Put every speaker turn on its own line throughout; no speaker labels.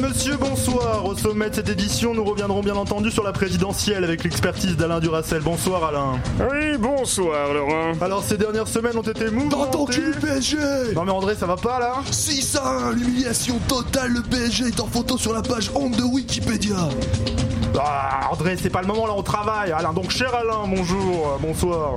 Messieurs, bonsoir. Au sommet de cette édition, nous reviendrons bien entendu sur la présidentielle avec l'expertise d'Alain Duracel. Bonsoir Alain.
Oui, bonsoir Laurent.
Alors ces dernières semaines ont été mouvementées.
Dans ton cul, PSG
Non mais André, ça va pas là
6-1, l'humiliation totale, le PSG est en photo sur la page honte de Wikipédia.
Ah, André, c'est pas le moment là, on travaille. Alain, donc cher Alain, bonjour, euh, bonsoir.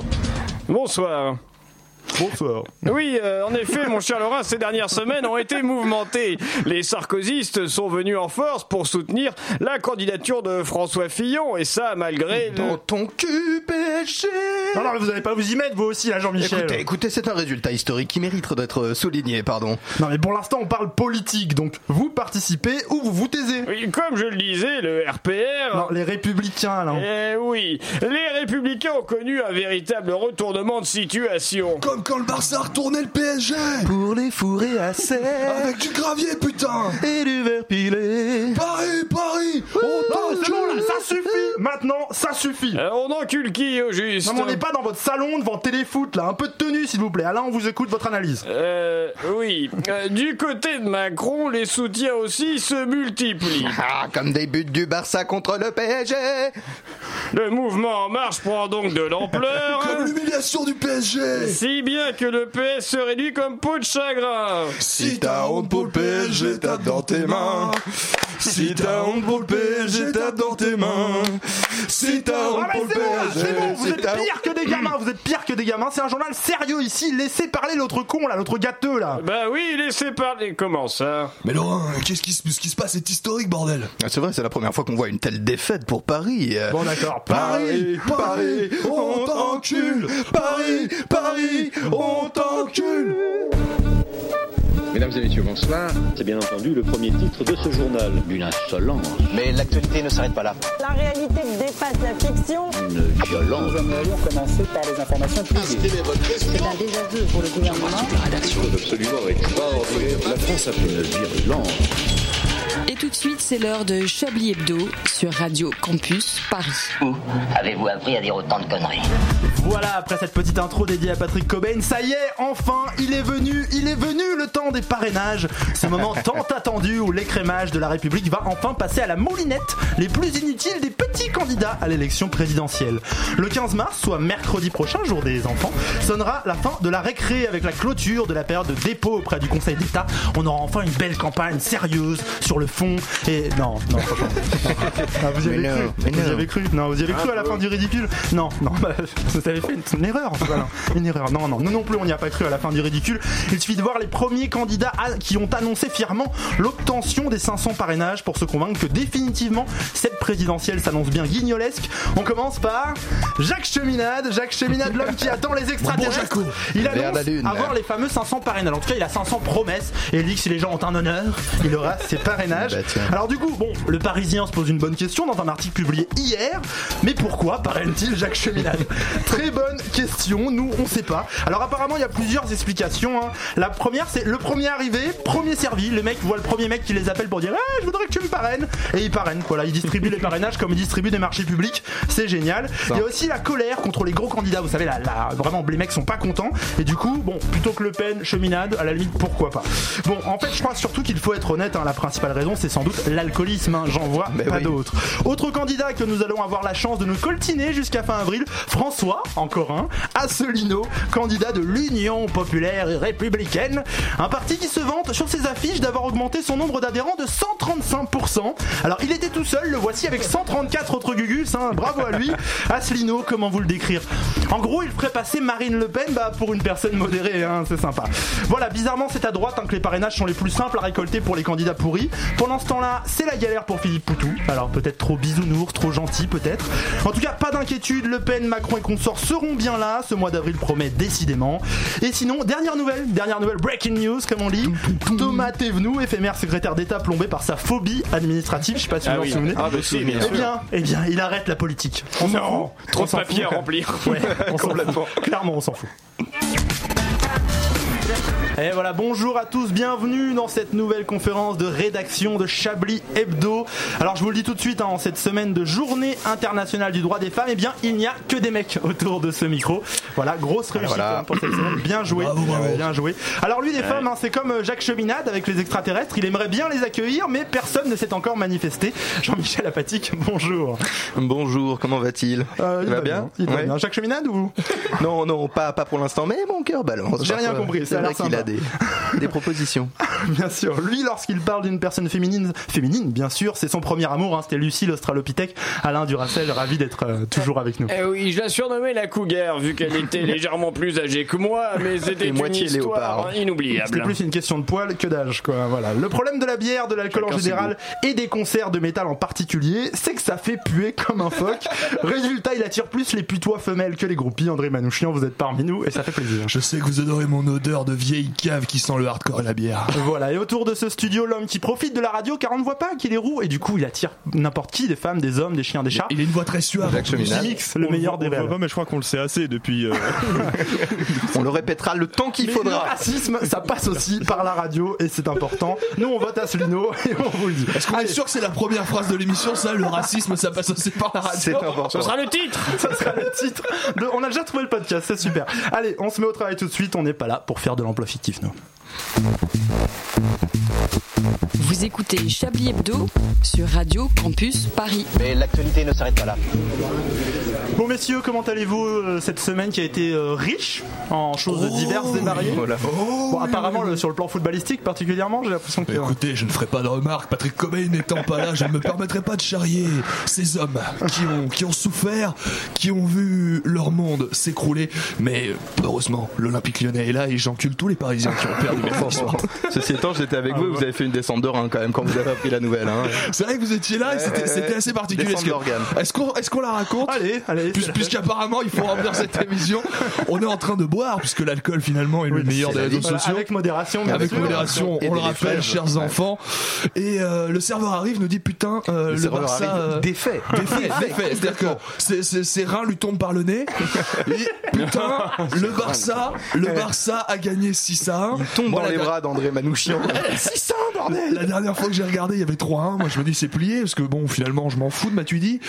Bonsoir.
Bonsoir.
Oui, euh, en effet, mon cher Laurent, ces dernières semaines ont été mouvementées. Les sarkozystes sont venus en force pour soutenir la candidature de François Fillon, et ça malgré le...
Dans ton cul, PSG
Non, non, mais vous allez pas vous y mettre vous aussi là, Jean-Michel.
Écoutez, écoutez, c'est un résultat historique qui mérite d'être souligné, pardon.
Non mais pour l'instant on parle politique, donc vous participez ou vous vous taisez.
Oui, comme je le disais, le RPR...
Non, les républicains Alain.
Eh oui, les républicains ont connu un véritable retournement de situation.
Comme quand le Barça a retourné le PSG
Pour les fourrer à sec
Avec du gravier, putain
et du verre pilé.
Paris, Paris
Non, c'est bon là, ça suffit Maintenant, ça suffit
Euh, on encule qui au juste
Non mais on n'est pas dans votre salon devant téléfoot là, un peu de tenue s'il vous plaît. Alain, on vous écoute votre analyse.
Euh, oui. Euh, du côté de Macron, les soutiens aussi se multiplient.
Ah, comme des buts du Barça contre le PSG.
Le mouvement en marche prend donc de l'ampleur.
Comme l'humiliation du PSG
Si bien que le PS se réduit comme peau de chagrin.
Si t'as honte pour le PSG, tape dans tes mains. Si t'as honte pour le PSG, tape dans tes mains. Si t'as honte
Ah mais
pour le PSG,
c'est bon, vous
si
êtes
t'as
pire que des gamins, vous êtes pire des gamins, c'est un journal sérieux ici, laissez parler l'autre con là, l'autre gâteux là.
Bah oui, laissez parler. Comment ça?
Mais Laurent, qu'est-ce qui, se- ce qui se passe est historique, bordel.
Ah, C'est vrai, c'est la première fois qu'on voit une telle défaite pour Paris. Euh,
Bon d'accord,
Paris, Paris, on t'encule. Paris, Paris, on t'encule
Mesdames et messieurs, bonsoir.
C'est bien entendu le premier titre de ce journal. D'une insolence,
Mais l'actualité ne s'arrête pas là.
La réalité dépasse la fiction.
une violence.
Nous aimerions commencer par les informations privées.
C'est un désaveu pour le gouvernement.
La France a fait une virulence.
Et tout de suite, c'est l'heure de Chablis Hebdo sur Radio Campus Paris.
Où avez-vous appris à dire autant de conneries
Voilà, après cette petite intro dédiée à Patrick Cobain, ça y est, enfin, il est venu, il est venu le temps des parrainages. Ce moment tant attendu où l'écrémage de la République va enfin passer à la moulinette les plus inutiles des petits candidats à l'élection présidentielle. Le 15 mars, soit mercredi prochain, jour des enfants, sonnera la fin de la récré avec la clôture de la période de dépôt auprès du Conseil d'État. On aura enfin une belle campagne sérieuse sur le fond et non, non, franchement. Ah, vous y avez
Mais
cru
non,
Vous y avez cru Non, vous y avez cru à la fin du ridicule Non, non, bah, vous avez fait une, une erreur. Voilà, une erreur. Non, non, nous non plus, on n'y a pas cru à la fin du ridicule. Il suffit de voir les premiers candidats à- qui ont annoncé fièrement l'obtention des 500 parrainages pour se convaincre que définitivement cette présidentielle s'annonce bien guignolesque. On commence par Jacques Cheminade. Jacques Cheminade, l'homme qui attend les extraterrestres. Il
la
annonce
lune.
avoir les fameux 500 parrainages. En tout cas, il a 500 promesses et il dit que si les gens ont un honneur, il aura ses parrainages.
Bah.
Alors du coup, bon, le Parisien se pose une bonne question dans un article publié hier. Mais pourquoi parraine-t-il Jacques Cheminade? Très bonne question. Nous, on sait pas. Alors apparemment, il y a plusieurs explications. hein. La première, c'est le premier arrivé, premier servi. Le mec voit le premier mec qui les appelle pour dire, Eh, je voudrais que tu me parraines. Et il parraine. Voilà, il distribue les parrainages comme il distribue des marchés publics. C'est génial. Il y a aussi la colère contre les gros candidats. Vous savez, là, là, vraiment, les mecs sont pas contents. Et du coup, bon, plutôt que Le Pen, Cheminade, à la limite, pourquoi pas? Bon, en fait, je crois surtout qu'il faut être honnête. hein, la principale raison, c'est sans doute l'alcoolisme. hein, J'en vois
Mais
pas
oui.
d'autres. Autre candidat que nous allons avoir la chance de nous coltiner jusqu'à fin avril, François, encore un, Asselineau, candidat de l'Union populaire et républicaine, un parti qui se vante sur ses affiches d'avoir augmenté son nombre d'adhérents de 135%. Alors il était tout seul, le voici avec 134 autres gugus, hein, bravo à lui. Asselineau, comment vous le décrire? En gros, il ferait passer Marine Le Pen bah, pour une personne modérée, hein, c'est sympa. Voilà, bizarrement c'est à droite hein, que les parrainages sont les plus simples à récolter pour les candidats pourris. Pendant ce temps-là, c'est la galère pour Philippe Poutou. Alors peut-être trop bisounours, trop gentil peut-être. En tout cas, pas d'inquiétude, Le Pen, Macron et consorts seront bien là. Ce mois d'avril promet décidément. Et sinon, dernière nouvelle, dernière nouvelle, breaking news comme on lit. Thomas Thévenoud, éphémère secrétaire d'État plombé par sa phobie administrative, je sais pas si vous
Ah
vous en
oui.
souvenez.
Ah bah si, bien
eh bien, eh bien, il arrête la politique. On
Non, trop de
s'en
papiers à remplir.
Ouais, on fout. Clairement, on s'en fout. Et voilà, bonjour à tous, bienvenue dans cette nouvelle conférence de rédaction de Chablis Hebdo. Alors je vous le dis tout de suite, hein, en cette semaine de journée internationale du droit des femmes, eh bien il n'y a que des mecs autour de ce micro. Voilà, grosse réussite
Voilà.
hein, pour cette semaine, bien joué, bien joué. Alors lui des femmes, hein, c'est comme euh, Jacques Cheminade avec les extraterrestres, il aimerait bien les accueillir, mais personne ne s'est encore manifesté. Jean-Michel Apatique, bonjour.
Bonjour, comment va-t-il
Euh, il
va bien
Il va bien. Jacques Cheminade ou
Non, non, pas, pas pour l'instant, mais mon cœur balance.
J'ai rien compris, ça
C'est
a l'air
a des, des propositions.
Bien sûr. Lui, lorsqu'il parle d'une personne féminine, féminine, bien sûr, c'est son premier amour. Hein, C'était Lucie l'Australopithèque. Alain Duracel, ravi d'être euh, toujours avec nous.
Eh oui, je la surnommais la cougar, vu qu'elle était légèrement plus âgée que moi, mais c'était une
moitié
histoire
léopard.
C'était
inoubliable.
plus une question de poil que d'âge, quoi. Voilà. Le problème de la bière, de l'alcool en général et des concerts de métal en particulier, c'est que ça fait puer comme un phoque. Résultat, il attire plus les putois femelles que les groupies. André Manouchian, vous êtes parmi nous et ça fait plaisir.
Je sais que vous adorez mon odeur de vieille cave qui sent le hardcore et la bière.
Voilà, et autour de ce studio, l'homme qui profite de la radio car on ne voit pas qu'il est roux et du coup il attire n'importe qui, des femmes, des hommes, des chiens, des chats.
Il a une voix très suave.
Mixe le meilleur des
voit pas, mais je crois qu'on le sait assez depuis. euh,
On le répétera le temps qu'il
Mais le
faudra.
racisme, ça passe aussi par la radio et c'est important. Nous, on vote Asselineau et on vous le dit.
Est-ce qu'on est sûr que c'est la première phrase de l'émission, ça Le racisme, ça passe aussi par la radio
C'est important.
Ce sera le titre
Ça sera le titre. De... On a déjà trouvé le podcast, c'est super. Allez, on se met au travail tout de suite. On n'est pas là pour faire de l'emploi fictif, nous.
Vous écoutez Chablis Hebdo sur Radio Campus Paris.
Mais l'actualité ne s'arrête pas là.
Bon, messieurs, comment allez-vous euh, cette semaine qui a été euh, riche en choses diverses et variées
Voilà.
Bon, apparemment, le- sur le plan footballistique particulièrement, j'ai l'impression que.
Mais écoutez, je ne ferai pas de remarques. Patrick Cobain n'étant pas là, je ne me permettrai pas de charrier ces hommes qui ont, qui ont souffert, qui ont vu leur monde s'écrouler. Mais heureusement, l'Olympique lyonnais est là et j'encule tous les Parisiens qui ont perdu.
Ceci étant, j'étais avec vous et vous avez fait une descente de rein quand même quand vous avez appris la nouvelle. Hein.
C'est vrai que vous étiez là et c'était assez particulier. Est-ce qu'on est qu'on la raconte
Allez, allez.
Puisqu'apparemment il faut remplir cette émission, on est en train de boire puisque l'alcool finalement est le meilleur des réseaux sociaux.
avec modération, bien
Avec
sûr.
modération, on le rappelle, chers enfants. Et euh, le serveur arrive, nous dit putain, euh, le, Barça.
défait.
Défait, défait. C'est-à-dire que ses, reins lui tombent par le nez. Et putain, le Barça, le Barça a gagné 6 à 1.
Dans les bras d'André Manouchian. 600 bordel
La dernière fois que j'ai regardé, il y avait 3-1. Moi, je me dis c'est plié parce que bon, finalement, je m'en fous de Matuidi.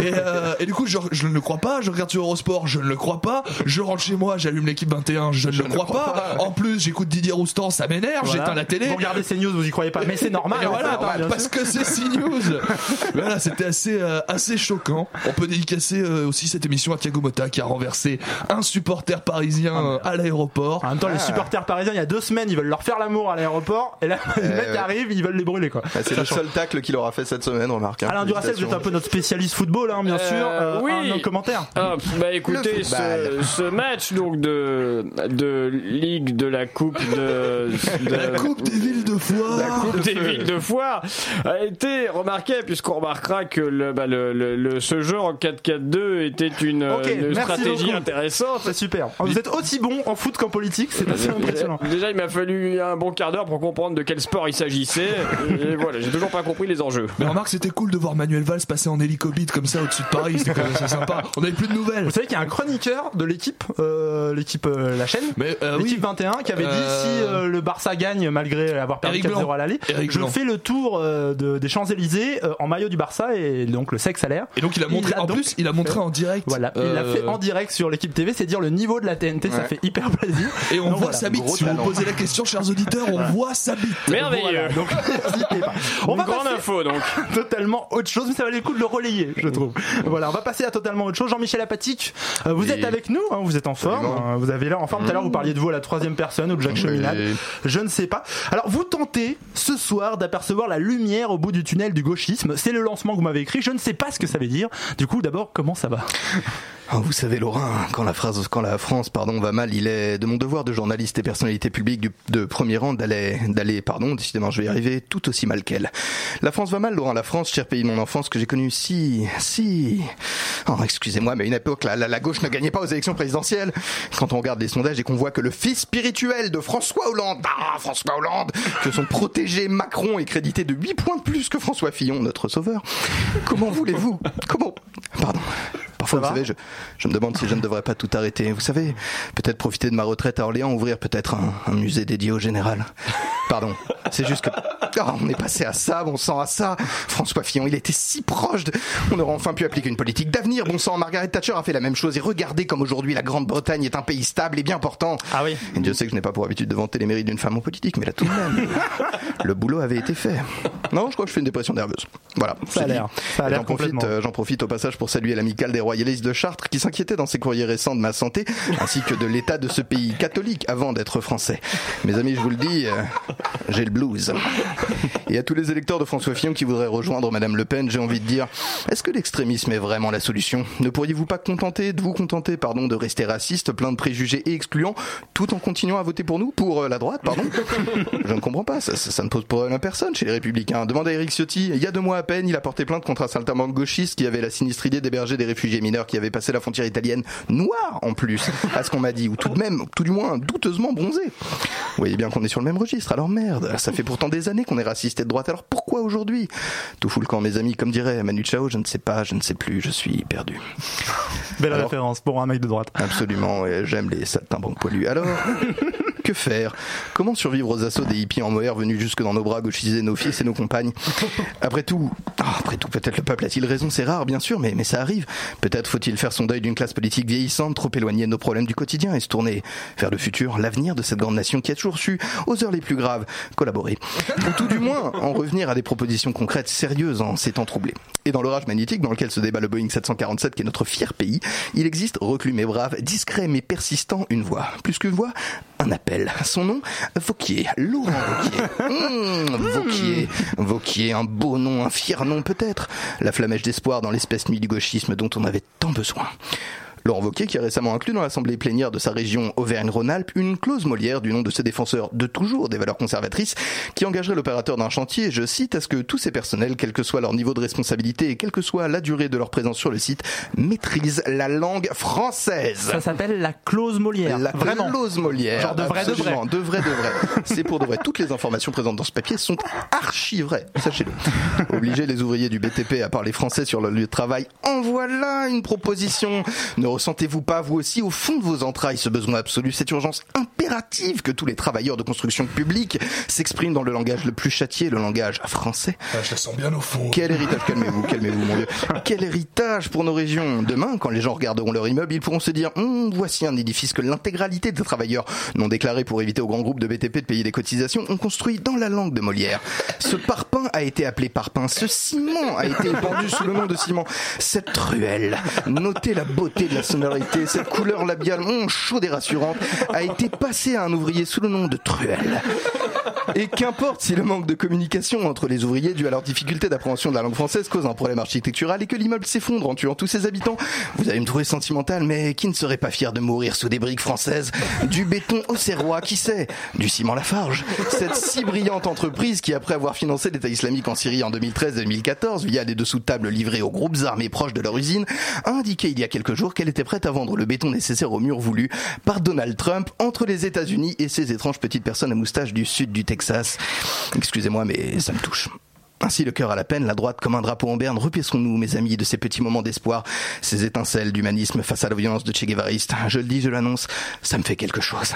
Et, euh, et du coup, je, je ne le crois pas. Je regarde sur Eurosport, je ne le crois pas. Je rentre chez moi, j'allume l'équipe 21, je, ne le crois, pas. En plus, j'écoute Didier Roustan, ça m'énerve.
Voilà.
J'éteins la télé.
Vous regardez ces news, vous y croyez pas. Mais c'est normal.
Et voilà,
bien
parce que c'est CNews. voilà, c'était assez euh, assez choquant. On peut dédicacer euh, aussi cette émission à Thiago Motta qui a renversé un supporter parisien euh, à l'aéroport.
En même temps, les supporters parisiens, il y a deux semaines, ils veulent leur faire l'amour à l'aéroport, et là, les mecs
ouais.
arrivent, ils veulent les brûler, quoi.
Ah, C'est le seul tacle qu'il aura fait cette semaine, remarque. hein.
Alain Duracel, vous êtes un peu notre spécialiste football, hein, bien
Euh,
sûr. Euh,
oui.
Un, un commentaire.
Ah, bah écoutez, ce,
football.
ce match donc de de ligue de la coupe de, de-
La Coupe des villes de Foix.
la coupe des villes de foire a été remarqué puisqu'on remarquera que le, bah, le, le- le- ce jeu en 4-4-2 était une,
Ok,
une stratégie
beaucoup.
intéressante.
C'est super. Vous êtes aussi bon en foot qu'en politique, c'est assez impressionnant.
Déjà, déjà, il m'a fallu un bon quart d'heure pour comprendre de quel sport il s'agissait. Et voilà, j'ai toujours pas compris les enjeux.
Mais remarque, c'était cool de voir Manuel Valls passer en hélicobite comme ça au-dessus de Paris. C'était quand même assez sympa. On avait plus de nouvelles.
Vous savez qu'il y a un chroniqueur de l'équipe, euh, l'équipe euh, La Chaîne,
Mais euh, oui,
l'équipe 21, qui avait dit
Euh,
si euh, le Barça gagne malgré avoir perdu
Eric
4-0
Blanc.
à l'aller, je
Blanc.
fais le tour euh, de- des Champs-Élysées euh, en maillot du Barça et donc le sexe à l'air.
Et donc il a montré.
Il a
en
donc
plus, il a montré en direct.
Voilà, il l'a
euh,
fait en direct sur l'équipe TV, c'est dire le niveau de la TNT, ça fait hyper plaisir.
Et on
Donc
voit
voilà,
sa bite. Si vous posez la question, chers auditeurs, on voit sa bite.
Merveilleux.
Voilà, donc n'hésitez pas. On
Une
va
grande
passer
info donc.
totalement autre chose, mais ça valait le coup de le relayer, je trouve. Voilà, on va passer à totalement autre chose. Jean-Michel Apatique, euh, vous
Oui.
êtes avec nous, hein, vous êtes en forme, euh, vous avez l'air en forme. Tout à l'heure, vous parliez de vous à la troisième personne ou de Jacques Cheminade.
Oui.
Je ne sais pas. Alors, vous tentez ce soir d'apercevoir la lumière au bout du tunnel du gauchisme. C'est le lancement que vous m'avez écrit. Je ne sais pas ce que ça veut dire. Du coup, d'abord, comment ça va?
Ah, vous savez, Laurent, quand la, phrase, quand la France pardon, va mal, il est de mon devoir de journaliste et personnalité publique du- de premier rang d'aller, pardon, décidément, je vais y arriver, tout aussi mal qu'elle. La France va mal, Laurent, la France, cher pays de mon enfance, que j'ai connu si, si... Oh, excusez-moi, mais une époque, la, la, la gauche ne gagnait pas aux élections présidentielles. Quand on regarde les sondages et qu'on voit que le fils spirituel de François Hollande, ah, François Hollande, que son protégé Macron est crédité de 8 points de plus que François Fillon, notre sauveur, comment voulez-vous Comment Pardon. Parfois,
Ça
vous savez, je, je me demande si je ne devrais pas tout arrêter. Vous savez, peut-être profiter de ma retraite à Orléans, ouvrir peut-être un, un musée dédié au général. Pardon, c'est juste que... Ah, on est passé à ça, bon sang, à ça. François Fillon, il était si proche de... On aurait enfin pu appliquer une politique d'avenir, bon sang. Margaret Thatcher a fait la même chose et regardez comme aujourd'hui la Grande-Bretagne est un pays stable et bien portant.
Ah oui.
Et Dieu sait que je n'ai pas pour habitude de vanter les mérites d'une femme en politique, mais là tout de même, le boulot avait été fait. Non, je crois que je fais une dépression nerveuse. Voilà.
Ça a l'air.
J'en profite, euh, j'en profite au passage pour saluer l'amicale des royalistes de Chartres qui s'inquiétait dans ses courriers récents de ma santé, ainsi que de l'état de ce pays catholique avant d'être français. Mes amis, je vous le dis, euh, j'ai le blues. Et à tous les électeurs de François Fillon qui voudraient rejoindre Madame Le Pen, j'ai envie de dire, est-ce que l'extrémisme est vraiment la solution? Ne pourriez-vous pas contenter, de vous contenter, pardon, de rester raciste, plein de préjugés et excluant, tout en continuant à voter pour nous, pour euh, la droite, pardon? Je ne comprends pas, ça, ça- ça ne pose problème à personne chez les Républicains. Demandez à Eric Ciotti, il y a deux mois à peine, il a porté plainte contre un saltimbanque gauchiste qui avait la sinistre idée d'héberger des réfugiés mineurs qui avaient passé la frontière italienne, noirs en plus, à ce qu'on m'a dit, ou tout de même, tout du moins, douteusement bronzés. Vous voyez bien qu'on est sur le même registre, alors merde, ça fait pourtant des années qu'on est raciste et de droite, alors pourquoi aujourd'hui? Tout fout le camp, mes amis, comme dirait Manu Chao, je ne sais pas, je ne sais plus, je suis perdu.
Belle
Alors-
référence pour un mec de droite.
Absolument, et j'aime les saltimbanques poilus. Alors, que faire Comment survivre aux assauts des hippies en mohair venus jusque dans nos bras gauchiser nos fils et nos compagnes Après tout, ah, après tout, peut-être le peuple a-t-il raison, c'est rare, bien sûr, mais, mais ça arrive. Peut-être faut-il faire son deuil d'une classe politique vieillissante, trop éloignée de nos problèmes du quotidien et se tourner vers le futur, l'avenir de cette grande nation qui a toujours su, aux heures les plus graves, collaborer. Ou tout du moins, en revenir à des propositions concrètes, sérieuses en ces temps troublés. Et dans l'orage magnétique dans lequel se débat le Boeing 747 qui est notre fier pays, il existe, reclus mais brave, discret mais persistant, une voix. Plus qu'une voix, un appel. Son nom, Vauquier, Laurent Vauquier. Mmh, Vauquier, Vauquier, un beau nom, un fier nom peut-être. La flamèche d'espoir dans l'espèce nuit du gauchisme dont on avait tant besoin. Laurent Wauquiez qui a récemment inclus dans l'assemblée plénière de sa région Auvergne-Rhône-Alpes une clause Molière du nom de ce défenseur de toujours des valeurs conservatrices qui engagerait l'opérateur d'un chantier, je cite, à ce que tous ses personnels, quel que soit leur niveau de responsabilité et quelle que soit la durée de leur présence sur le site, maîtrisent la langue française.
Ça s'appelle la clause Molière.
La
Vraiment.
clause Molière.
Genre de vrai, de vrai.
De vrai, de vrai. C'est pour de vrai. Toutes les informations présentes dans ce papier sont archi vraies, sachez-le. Obliger les ouvriers du BTP à parler français sur leur lieu de travail, en voilà une proposition. Ne ressentez-vous pas, vous aussi, au fond de vos entrailles, ce besoin absolu, cette urgence impérative que tous les travailleurs de construction publique s'expriment dans le langage le plus châtié, le langage français
Ah, je la sens bien au fond.
quel héritage, calmez-vous, calmez-vous, mon Dieu. Quel héritage pour nos régions. Demain, quand les gens regarderont leur immeuble, ils pourront se dire, Hum, voici un édifice que l'intégralité des travailleurs non déclarés pour éviter aux grands groupes de BTP de payer des cotisations ont construit dans la langue de Molière. Ce parpaing a été appelé parpaing. Ce ciment a été épandu sous le nom de ciment. Cette ruelle, notez la beauté de la sonorité, cette couleur labiale, hum, chaude et rassurante, a été passée à un ouvrier sous le nom de truelle. Et qu'importe si le manque de communication entre les ouvriers dû à leur difficulté d'appréhension de la langue française cause un problème architectural et que l'immeuble s'effondre en tuant tous ses habitants. Vous allez me trouver sentimental, mais qui ne serait pas fier de mourir sous des briques françaises Du béton au serrois, qui sait Du ciment Lafarge? Cette si brillante entreprise qui, après avoir financé l'État islamique en Syrie en 2013 et 2014 via des dessous de table livrés aux groupes armés proches de leur usine, a indiqué il y a quelques jours qu'elle était prête à vendre le béton nécessaire au mur voulu par Donald Trump entre les États-Unis et ces étranges petites personnes à moustache du sud du Texas. Excusez-moi, mais ça me touche. Ainsi, le cœur à la peine, la droite comme un drapeau en berne, repaissons-nous, mes amis, de ces petits moments d'espoir, ces étincelles d'humanisme face à la violence de Che Guevariste. Je le dis, je l'annonce, ça me fait quelque chose.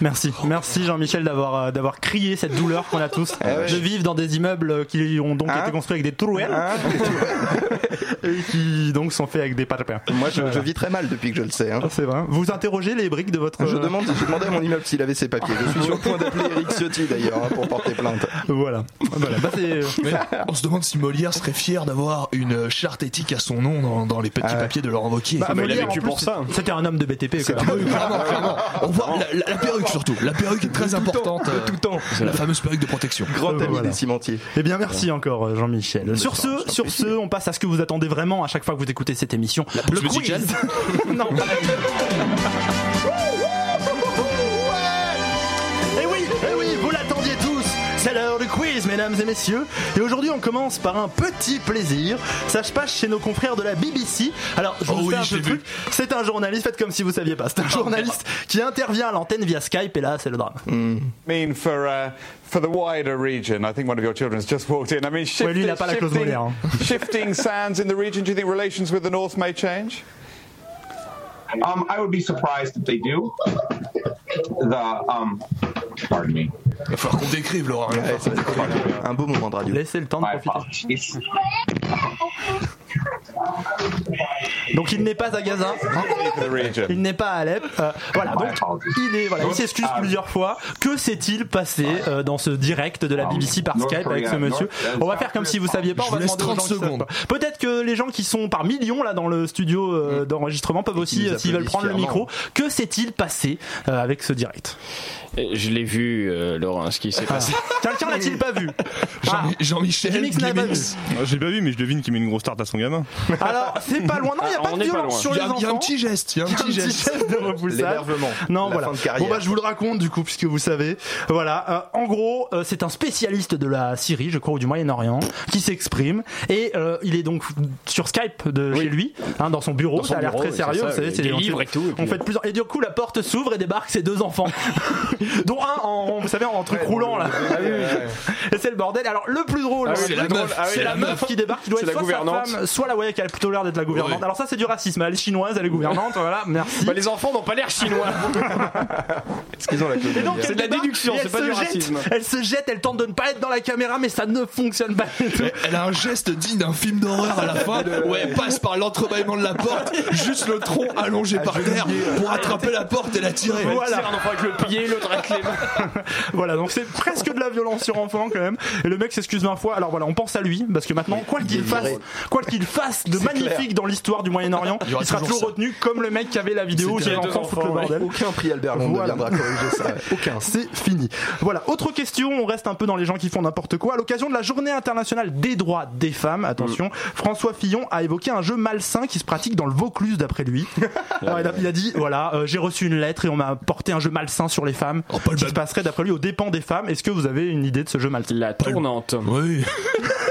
Merci, merci Jean-Michel d'avoir euh, d'avoir crié cette douleur qu'on a tous
ouais.
de vivre dans des immeubles qui ont donc
Hein
été construits avec des trouelles
Hein
et qui donc sont faits avec des parpaings.
Moi, je, je vis très mal depuis que je le sais. hein.
C'est vrai. Vous interrogez les briques de votre.
Je demande, j'ai demandé à mon immeuble s'il avait ses papiers. Je suis sur le point d'appeler Eric Ciotti d'ailleurs hein, pour porter plainte.
Voilà. voilà. Bah, c'est-
Mais on se demande si Molière serait fier d'avoir une charte éthique à son nom dans, dans les petits
Ah ouais.
papiers de Laurent Wauquiez.
bah,
mais il a vécu pour ça.
C'était un homme de BTP. quoi.
Oui, clairement, clairement. On voit la, la- la perruque surtout. La perruque est très importante.
tout temps.
C'est la fameuse perruque de protection.
Grand ami
Voilà.
des cimentiers.
Eh bien, merci encore, euh, Jean-Michel. Sur ce, sur ce, on passe à ce que vous attendez vraiment à chaque fois que vous écoutez cette émission.
pause musicale
Non. Mesdames et messieurs. Et aujourd'hui, on commence par un petit plaisir. Ça se passe chez nos confrères de la BBC. Alors, je
Oh
vous
oui,
fais un peu
l'ai
le truc. C'est un journaliste, faites comme si vous saviez pas. C'est un journaliste qui intervient à l'antenne via Skype, et là, c'est le drame.
mean for uh, for the wider region? I think one of your children's just walked in. I mean, shift,
lui, il a pas la clause
shifting,
hein.
shifting sands in the region. Do you think relations with the north may change?
Um, I would be surprised if they do. The um, pardon me.
Il va falloir qu'on décrive, Laurent.
Ouais, être un beau moment de radio.
Laissez le temps de
My
profiter. Donc il n'est pas à Gaza, il n'est pas à Alep. Euh, voilà, donc il est, voilà, il s'excuse plusieurs fois. Que s'est-il passé euh, dans ce direct de la BBC par Skype avec ce monsieur On va faire comme si vous saviez pas. On va demander aux
30
gens
secondes.
Peut-être que les gens qui sont par millions là dans le studio euh, d'enregistrement peuvent aussi, euh, s'ils veulent prendre le micro. Que s'est-il passé euh, avec ce direct
Je l'ai vu, euh, Laurent, ce qui s'est passé.
Quelqu'un l'a-t-il pas vu Ah,
Jean- Jean-Michel
pas vu.
Glimmins.
Ah, Je l'ai pas vu, mais je devine qu'il met une grosse tarte à son gamin.
Alors c'est pas loin. Non, il n'y a
Ah,
pas
on pas loin.
sur
Il y
les
a, il y a un petit geste, il y a un petit geste.
de repoussage.
L'énervement.
Non,
La
voilà.
fin de carrière.
Bon bah je vous le raconte du coup puisque vous savez. Voilà. Euh, en gros, euh, c'est un spécialiste de la Syrie, je crois, ou du Moyen-Orient, qui s'exprime et euh, il est donc sur Skype de chez lui, hein, dans son bureau.
Dans son
ça a l'air très sérieux. vous savez, c'est
des
on
livres
fait-
et tout, et
On fait plusieurs. Et du coup, la porte s'ouvre et débarquent ses deux enfants, dont un en, vous savez, en truc roulant là. Et c'est le bordel. Alors le plus drôle,
Ah oui,
c'est la
drôle.
meuf,
Ah
c'est la meuf qui débarque, qui doit être
la
soit sa
gouvernante.
femme, soit la ouais, qui a plutôt l'air d'être la gouvernante. Alors ça, c'est du racisme. Elle est chinoise, elle est gouvernante. Voilà, merci.
Bah, les enfants n'ont pas l'air chinois.
Qu'ils ont la
Et donc,
C'est de la déduction, c'est
elle
pas
se
du
jette,
racisme.
Elle se jette, elle tente de ne pas être dans la caméra, mais ça ne fonctionne pas du tout.
Elle- Elle a un geste digne d'un film d'horreur à la fin où elle passe par l'entrebâillement de la porte, juste le tronc allongé par terre pour attraper la porte et la tirer.
Voilà.
Avec le pied, l'autre avec les mains.
Voilà, donc c'est presque de la violence sur enfant quand même. Et le mec s'excuse 20 fois. Alors voilà, on pense à lui parce que maintenant, quoi qu'il fasse, quoi qu'il fasse de magnifique dans l'histoire du Moyen-Orient,
Il
sera
toujours ça.
retenu comme le mec qui avait la vidéo enfants foutent le bordel.
Aucun prix Albert
Voilà.
viendra corriger ça. Aucun.
C'est fini. Voilà. Autre question, on reste un peu dans les gens qui font n'importe quoi. À l'occasion de la journée internationale des droits des femmes, attention,
Mm.
François Fillon a évoqué un jeu malsain qui se pratique dans le Vaucluse d'après lui. Alors, il, a, il a dit, voilà, euh, j'ai reçu une lettre et on m'a porté un jeu malsain sur les femmes
Oh, pas le
qui se passerait d'après lui aux dépens des femmes. Est-ce que vous avez une idée de ce jeu malsain?
La tournante.
Oui,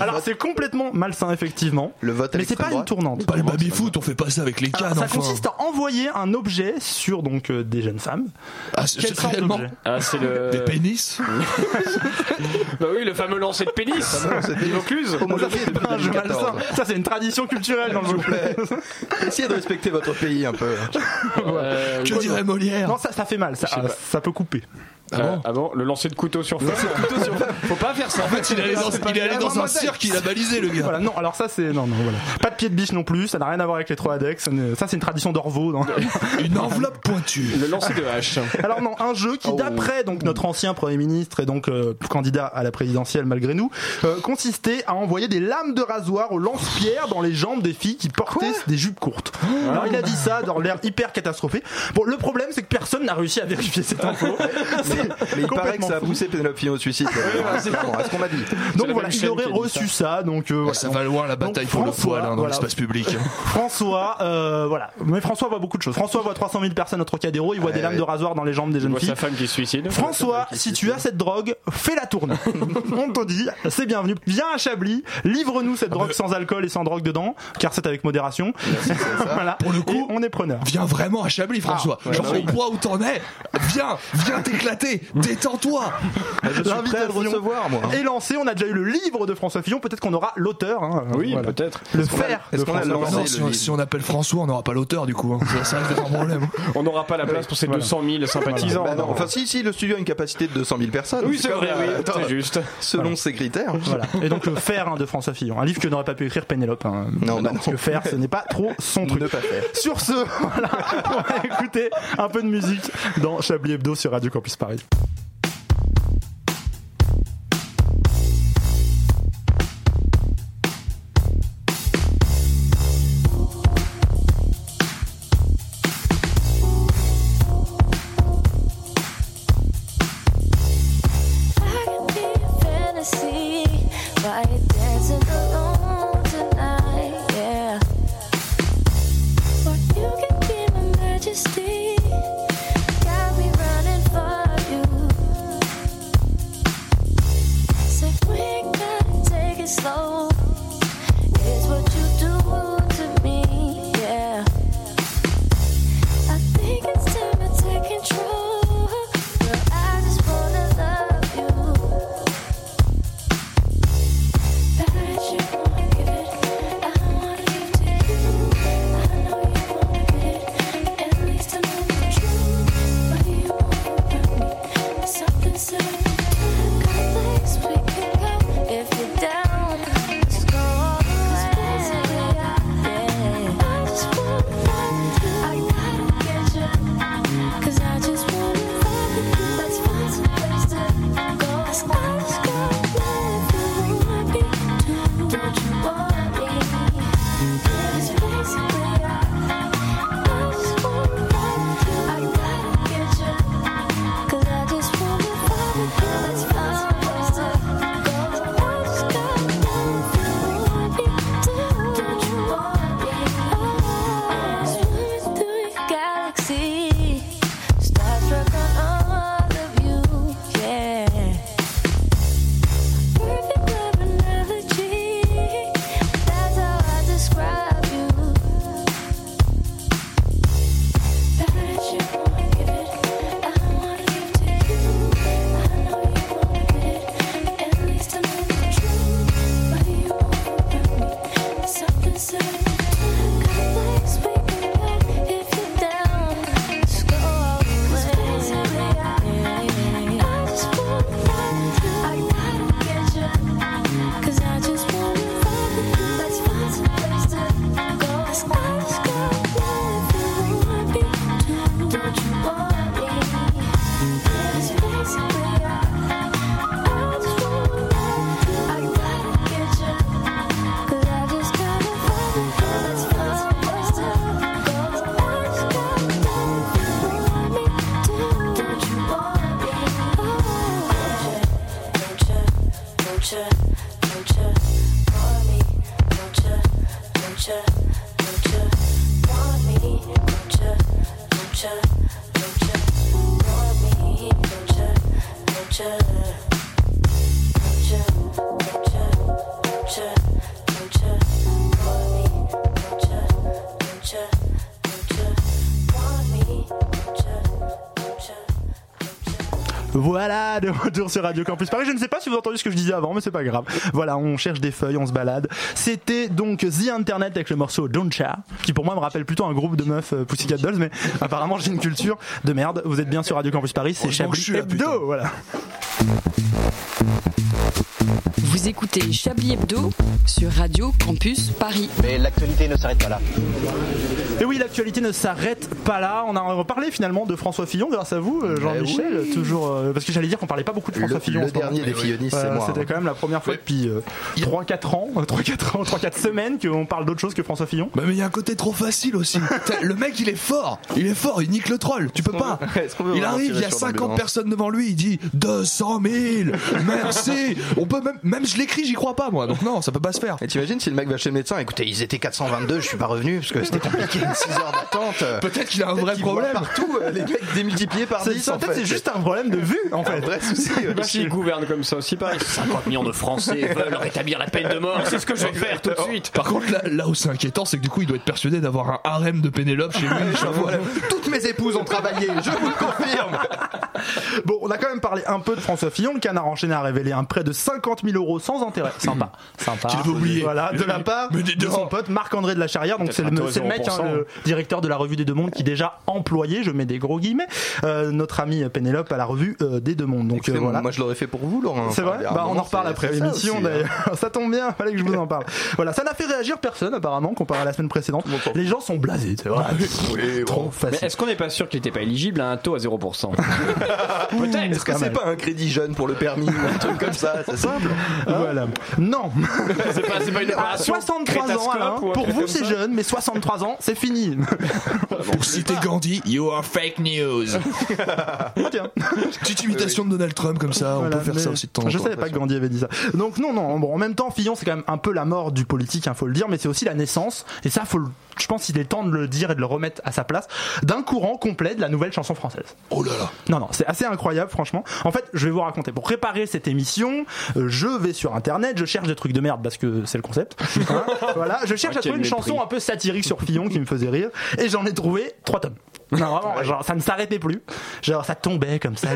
Alors c'est complètement malsain effectivement.
Le vote à
Mais c'est pas une tournante.
pas le baby-foot, on fait pas ça avec les
Alors,
cannes,
ça
enfin.
consiste à envoyer un objet sur donc euh, des jeunes femmes.
Ah, c'est réellement
d'objet
Ah, c'est le.
des pénis
Bah oui, le fameux lancer de pénis. Vaucluse.
Homologué
C'est
depuis
pas un jeu
2014.
malsain. Ça c'est une tradition culturelle dans le Vaucluse.
Essayez de respecter votre pays un peu.
Euh,
Que dirait Molière
Non, ça, ça fait mal, ça,
pas.
ça peut couper.
Euh, ah bon Le lancer de couteau sur femme. Faut pas faire ça.
En fait, il est allé dans, il est allé dans un cirque, il a balisé le gars.
Voilà, non, alors ça c'est. Non, non, voilà. Pas de pied de biche non plus, ça n'a rien à voir avec les trois adex. Ça c'est une tradition d'Orvaux. non.
Une enveloppe pointue.
Le lancer de hache.
Alors non, un jeu qui d'après donc notre ancien Premier ministre et donc euh, candidat à la présidentielle malgré nous, euh, consistait à envoyer des lames de rasoir au lance-pierre dans les jambes des filles qui portaient des jupes courtes. Alors il a dit ça dans l'air hyper catastrophé. Bon, le problème c'est que personne n'a réussi à vérifier cette info. C'est
Mais il paraît que
complètement
ça a poussé Pénélope Fillon au suicide. À ce qu'on m'a dit.
Donc voilà, il aurait reçu ça. donc euh.
Ça va loin la bataille pour le
François,
poil hein, dans
voilà.
l'espace public.
François, euh, voilà. Mais François voit beaucoup de choses. François voit 300 000 personnes au Trocadéro, il voit des lames de rasoir dans les jambes des jeunes filles.
sa femme qui se suicide.
François, si tu as cette drogue, fais la tournée. On te dit, c'est bienvenu. Viens à Chablis, livre-nous cette drogue sans alcool et sans drogue dedans, car c'est avec modération. voilà.
Pour le coup,
Et on est preneur.
Viens vraiment à Chablis, François.
Ah, ouais,
Genre au point où t'en es. Viens, viens t'éclater. Détends-toi.
Je suis prêt à le recevoir, moi.
est lancée. On a déjà eu le livre de François Fillon. Peut-être qu'on aura l'auteur. hein.
Oui,
Voilà.
peut-être.
Le
est-ce qu'on a lancé.
Non,
le
si on,
livre.
si on appelle François, on n'aura pas l'auteur du coup. hein. Ça, ça risque d'être un problème.
On n'aura pas la place pour ces 200 000 sympathisants.
Bah non, enfin, si, si, le studio a une capacité de 200 000 personnes.
Oui, c'est vrai,
euh,
oui,
attends,
c'est juste.
Selon ses critères.
Voilà. Et donc le fer hein, de François Fillon, un livre que n'aurait pas pu écrire Pénélope. hein.
Non,
parce
non.
que faire, ce n'est pas trop son truc.
Ne pas faire.
Sur ce, voilà, on va écouter un peu de musique dans Chablis Hebdo sur Radio Campus Paris.
I
retour sur Radio Campus Paris. Je ne sais pas si vous avez entendu ce que je disais avant, mais c'est pas grave. Voilà, on cherche des feuilles, on se balade. C'était donc The Internet avec le morceau Don't Cha, qui pour moi me rappelle plutôt un groupe de meufs euh, Pussycat Dolls, mais apparemment j'ai une culture de merde. Vous êtes bien sur Radio Campus Paris, c'est
je
Chablis
là,
Hebdo, voilà.
Vous écoutez Chablis Hebdo sur Radio Campus Paris.
Mais l'actualité ne s'arrête pas là.
Et oui, l'actualité ne s'arrête pas là. On a reparlé finalement de François Fillon grâce à vous, euh, Jean-Michel. Toujours euh, parce que j'allais dire qu'on parlait pas beaucoup de François
Le-
Fillon.
le
moment.
dernier des fillonistes, c'est
Voilà,
moi,
C'était
hein.
quand même la première fois depuis euh, 3-4 ans, 3-4 ans, 3-4 semaines qu'on parle d'autre chose que François Fillon.
Bah mais il y a un côté trop facile aussi. Le mec il est fort, il est fort, il nique le troll, tu peux pas. Il arrive, il y a
sur
50
l'ambulance
personnes devant lui, il dit 200 000, merci. On peut même, même je l'écris, j'y crois pas moi, donc non, ça peut pas se faire.
Et t'imagines si le mec va chez le médecin, écoutez, ils étaient 422, je suis pas revenu parce que c'était compliqué, 6 heures d'attente.
Peut-être qu'il a un vrai problème.
partout, euh, les mecs démultipliés par
C'est
10
ça,
en
fait, c'est juste un problème de vue, en fait.
un vrai souci.
Bah, s'ils gouvernent comme ça aussi, pareil. 50 millions de Français veulent rétablir la peine de mort. C'est ce que je vais faire tout de suite.
Par contre, là, là où c'est inquiétant, c'est que du coup, il doit être persuadé d'avoir un harem de Pénélope chez lui.
Voilà. Toutes mes épouses ont travaillé, je vous le confirme.
Bon, on a quand même parlé un peu de François Fillon. Le canard enchaîné a révélé un prêt de 50 000 euros sans intérêt. Sympa. Sympa.
Qu'il oublié.
Voilà, de la part de son pote Marc-André de la Charrière. Donc c'est le, mec, hein,
0%.
Le directeur de la revue des Deux Mondes qui est déjà employé, je mets des gros guillemets, euh, notre ami Pénélope à la revue euh, des Deux Mondes. Donc euh, voilà.
moi, je l'aurais fait pour vous, Laurent.
C'est vrai
à
Bah on en reparle après l'émission
hein.
d'ailleurs. Ça tombe bien, fallait que je vous en parle. Voilà, ça n'a fait réagir personne apparemment comparé à la semaine précédente. Les gens sont blasés, c'est vrai.
Oui,
Trop
bon.
Mais
facile.
est-ce qu'on n'est pas sûr qu'il n'était pas éligible à un taux à 0% Peut-être.
Est-ce que c'est pas un crédit jeune pour le permis ou un truc comme ça C'est simple.
Voilà. Non.
C'est pas, une
À
opération
63 ans, Alain,
un
pour vous c'est jeune, mais 63 ans, c'est fini.
Pour citer Gandhi, you are fake news.
Tiens.
Petite imitation de Donald Trump comme ça, on peut faire ça aussi de temps en
Je savais pas que Gandhi avait dit ça. Donc non, non. Bon, en même temps, Fillon, c'est quand même un peu la mort du politique, il faut le dire, mais c'est aussi la naissance. Et ça, faut le- je pense qu'il est temps de le dire et de le remettre à sa place d'un courant complet de la nouvelle chanson française.
Oh là là.
Non, non, c'est assez incroyable, franchement. En fait, je vais vous raconter. Pour préparer cette émission, euh, je vais sur Internet, je cherche des trucs de merde parce que c'est le concept. Hein, voilà, je cherche
Ah,
à trouver une chanson un peu satirique sur Fillon qui me faisait rire, et j'en ai trouvé trois tonnes. Non, vraiment, genre, ça ne s'arrêtait plus. Genre, ça tombait comme ça.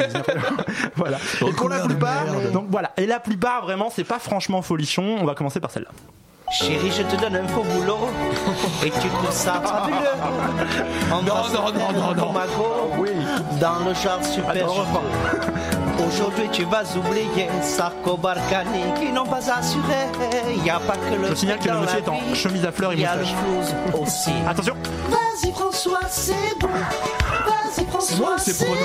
voilà. Et pour la plupart, donc voilà. Et la plupart, vraiment, c'est pas franchement folichon. On va commencer par celle-là.
Chérie, je te donne un faux boulot et tu trouves ça fabuleux. On
Non,
va
non, non, non, non.
Oui.
dans le char super. Aujourd'hui, tu vas oublier Sarko Barkani qui n'ont pas assuré. Il n'y a pas que le
Je signale que le monsieur est en chemise à fleurs et
Il y a le
moustache.
flouze aussi.
Attention.
Vas-y, François, c'est bon. Vas-y, François,
C'est moi,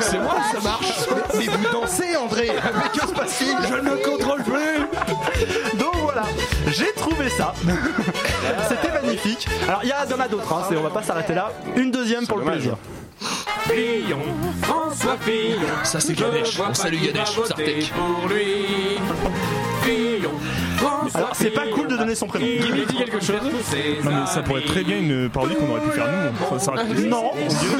c'est moi, ça marche.
Mais vous dansez, André Mais que se passe-t-il
Je ne contrôle plus.
Voilà, j'ai trouvé ça. C'était magnifique. Alors il y, en a d'autres, hein, c'est- on va pas s'arrêter là. Une deuxième pour le
dommage.
plaisir.
Fillon, François Fillon.
Ça, c'est Ganesh. On salue Ganesh,
va voter
Sartek.
pour lui. Fillon, François
Alors c'est pas cool de donner son prénom.
Guimard dit quelque chose
Non, mais ça pourrait être très bien une parodie qu'on aurait pu faire nous. Ça aurait
Non,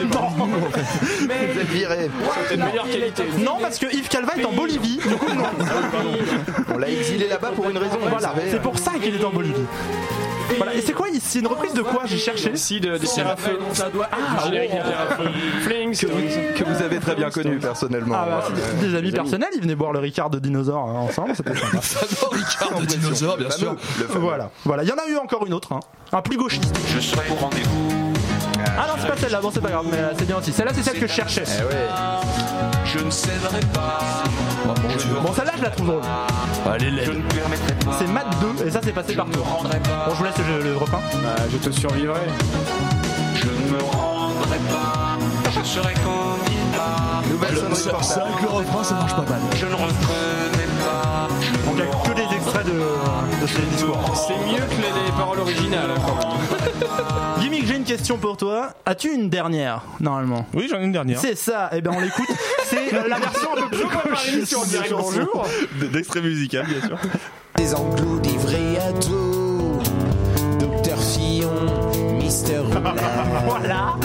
non,
Vous êtes viré.
C'est de meilleure qualité.
non, parce que Yves Calva est en Bolivie. Du coup, non.
On l'a exilé là-bas pour une raison,
Voilà, c'est pour ça qu'il est en Bolivie. Voilà, et c'est quoi C'est une reprise de quoi J'ai cherché.
Si de, de Séraphin.
Ça doit
Ah, générique de Séraphin. Fling,
Que vous, que vous avez très bien connu personnellement.
Ah bah, c'est des amis personnels, ils venaient boire le Ricard de dinosaure hein, ensemble, c'était sympa.
Ricard de dinosaure, bien sûr.
Voilà, voilà, il y en a eu encore une autre, hein. un plus gauchiste.
Je serai au rendez-vous.
Ah non, c'est pas celle-là, bon c'est pas grave, mais euh, c'est bien aussi. Celle-là, c'est celle que je cherchais.
Je ne céderai pas.
Bon, celle-là, je la trouve drôle.
Allez,
Je
l'aide.
ne permettrai pas.
C'est Matt 2, et ça, c'est passé partout.
Je ne me rendrai pas.
Bon, je vous laisse le, le refrain.
Ah, je te survivrai.
Je ne me rendrai pas. Je serai candidat.
Nouvelle sonnerie portable.
ça, avec le refrain, ça marche pas mal.
Je ne reconnais pas. Je
Donc, il
ne
n'y a que des extraits de, de ces discours.
C'est mieux que les, les paroles originales. quand même.
J'ai une question pour toi. As-tu une dernière, normalement?
Oui, j'en ai une dernière.
C'est ça, et bien on l'écoute. C'est la version un peu plus gauchiste
en direct, bonjour.
D'extrait musical, bien sûr.
Des anglos, des vrais ados. Docteur Fillon, Mister Roulard.
Voilà.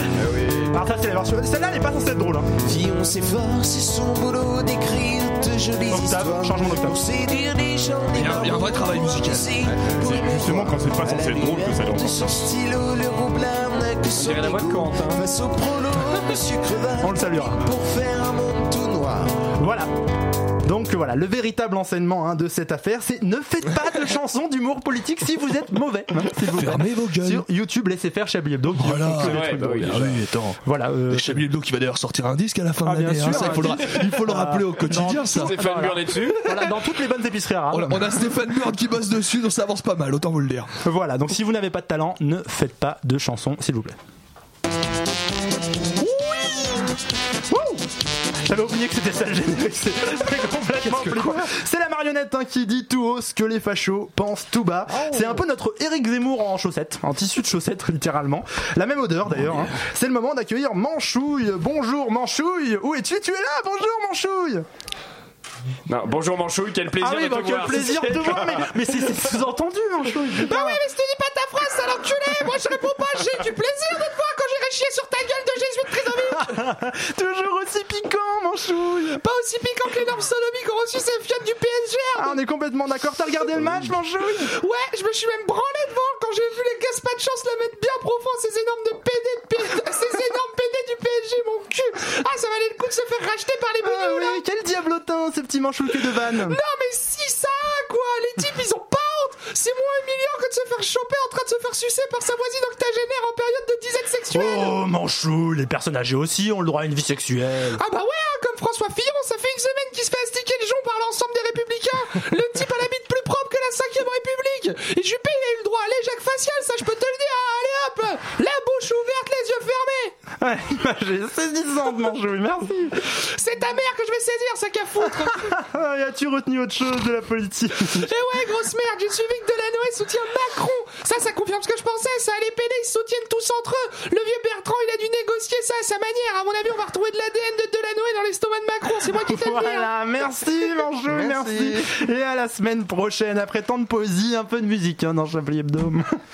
Alors ça c'est la version. Celle-là elle est pas censée être drôle. Hein.
Fillon, c'est son boulot d'écrire de jolies histoires.
changement d'octave.
Il y a- il y a un vrai travail musical.
C'est justement quand c'est pas censé être drôle que ça
De
l'entend.
son stylo, le roublard n'a que son
dirait la voix de
écho.
Corentin.
Face au prolo, Monsieur Crevard.
On le saluera.
Pour faire un monde tout noir. soir.
Voilà. Donc voilà, le véritable enseignement hein, de cette affaire, c'est ne faites pas de chansons d'humour politique si vous êtes mauvais. hein, vous plaît.
Fermez vos gueules.
Sur YouTube, laissez faire Chablis Hebdo.
Voilà.
trucs
bah oui,
Ah oui, attends.
Voilà. euh,
Chablis Hebdo qui va d'ailleurs sortir un disque à la fin
Ah,
de l'année. hein, ça, il, faut le, il faut le rappeler au quotidien,
dans-
ça.
Stéphane Burn est dessus.
voilà, dans toutes les bonnes épiceries arabes.
On a, on a Stéphane Burn qui bosse dessus, donc ça avance pas mal, autant vous le dire.
Voilà, donc si vous n'avez pas de talent, ne faites pas de chansons, s'il vous plaît. J'avais oublié que c'était ça le générique, c'est c'est complètement. C'est la marionnette hein, qui dit tout haut ce que les fachos pensent tout bas. C'est un peu notre Eric Zemmour en chaussettes, en tissu de chaussettes littéralement. La même odeur d'ailleurs. hein. C'est le moment d'accueillir Manchouille. Bonjour Manchouille, où es-tu? Tu es là Bonjour Manchouille
Non, bonjour Manchouille, quel plaisir
Ah oui,
de te
bah, quel
voir.
plaisir de te voir, mais, mais c'est sous-entendu Manchouille.
Bah ouais, mais si tu dis pas ta phrase, sale enculé Moi je réponds pas, j'ai du plaisir de te voir quand j'irai chier sur ta gueule de jésuite trisomique
Toujours aussi piquant Manchouille
Pas aussi piquant que les normes sodomiques ont reçu ces fiottes du PSG
Ah, on est complètement d'accord. T'as regardé le match, Manchouille?
Ouais, je me suis même branlé devant quand j'ai vu les Gaspachos la mettre bien profond, ces énormes de PD, de P- ces énormes PD du PSG, mon cul Ah, ça valait le coup de se faire racheter par les
Ah
bougnoux, là
oui, quel diablotin, ce petit Manchouille que de vanne.
Non mais si ça quoi Les types ils ont pas honte C'est moins humiliant que de se faire choper en train de se faire sucer par sa voisine octogénaire en période de disette sexuelle
Oh, Manchouille, les personnes âgées aussi ont le droit à une vie sexuelle.
Ah bah ouais, hein, comme François Fillon, ça fait une semaine qu'il se fait astiquer le jonc par l'ensemble des républicains. Le type a la bite plus propre que la 5ème République. Et Juppé, il a eu le droit à l'éjac facial, ça je peux te le dire. hein. Allez hop, la bouche ouverte, les yeux fermés.
Ouais, l'image est saisissante, Manchouille, merci.
C'est ta mère que qu'à foutre.
Et As-tu retenu autre chose de la politique
Et ouais, grosse merde, j'ai suivi que Delanoë soutient Macron. Ça, ça confirme ce que je pensais. Ça, les PD, ils se soutiennent tous entre eux. Le vieux Bertrand, il a dû négocier ça à sa manière. À mon avis, on va retrouver de l'ADN de Delanoë dans l'estomac de Macron. C'est moi qui te le dis. hein.
Voilà, merci Manchouille, merci. Et à la semaine prochaine, après tant de poésie, un peu de musique hein, dans Chablis Hebdo.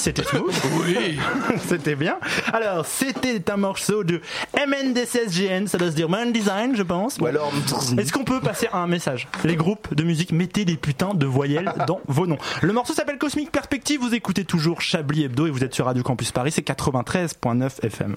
c'était smooth.
Oui.
c'était bien. Alors, c'était un morceau de MNDCSGN, ça doit se dire Man Design, je pense.
Ou alors.
Est-ce qu'on peut passer un message? Les groupes de musique, mettez des putains de voyelles dans vos noms. Le morceau s'appelle Cosmic Perspective, vous écoutez toujours Chablis Hebdo et vous êtes sur Radio Campus Paris, c'est 93.9 FM.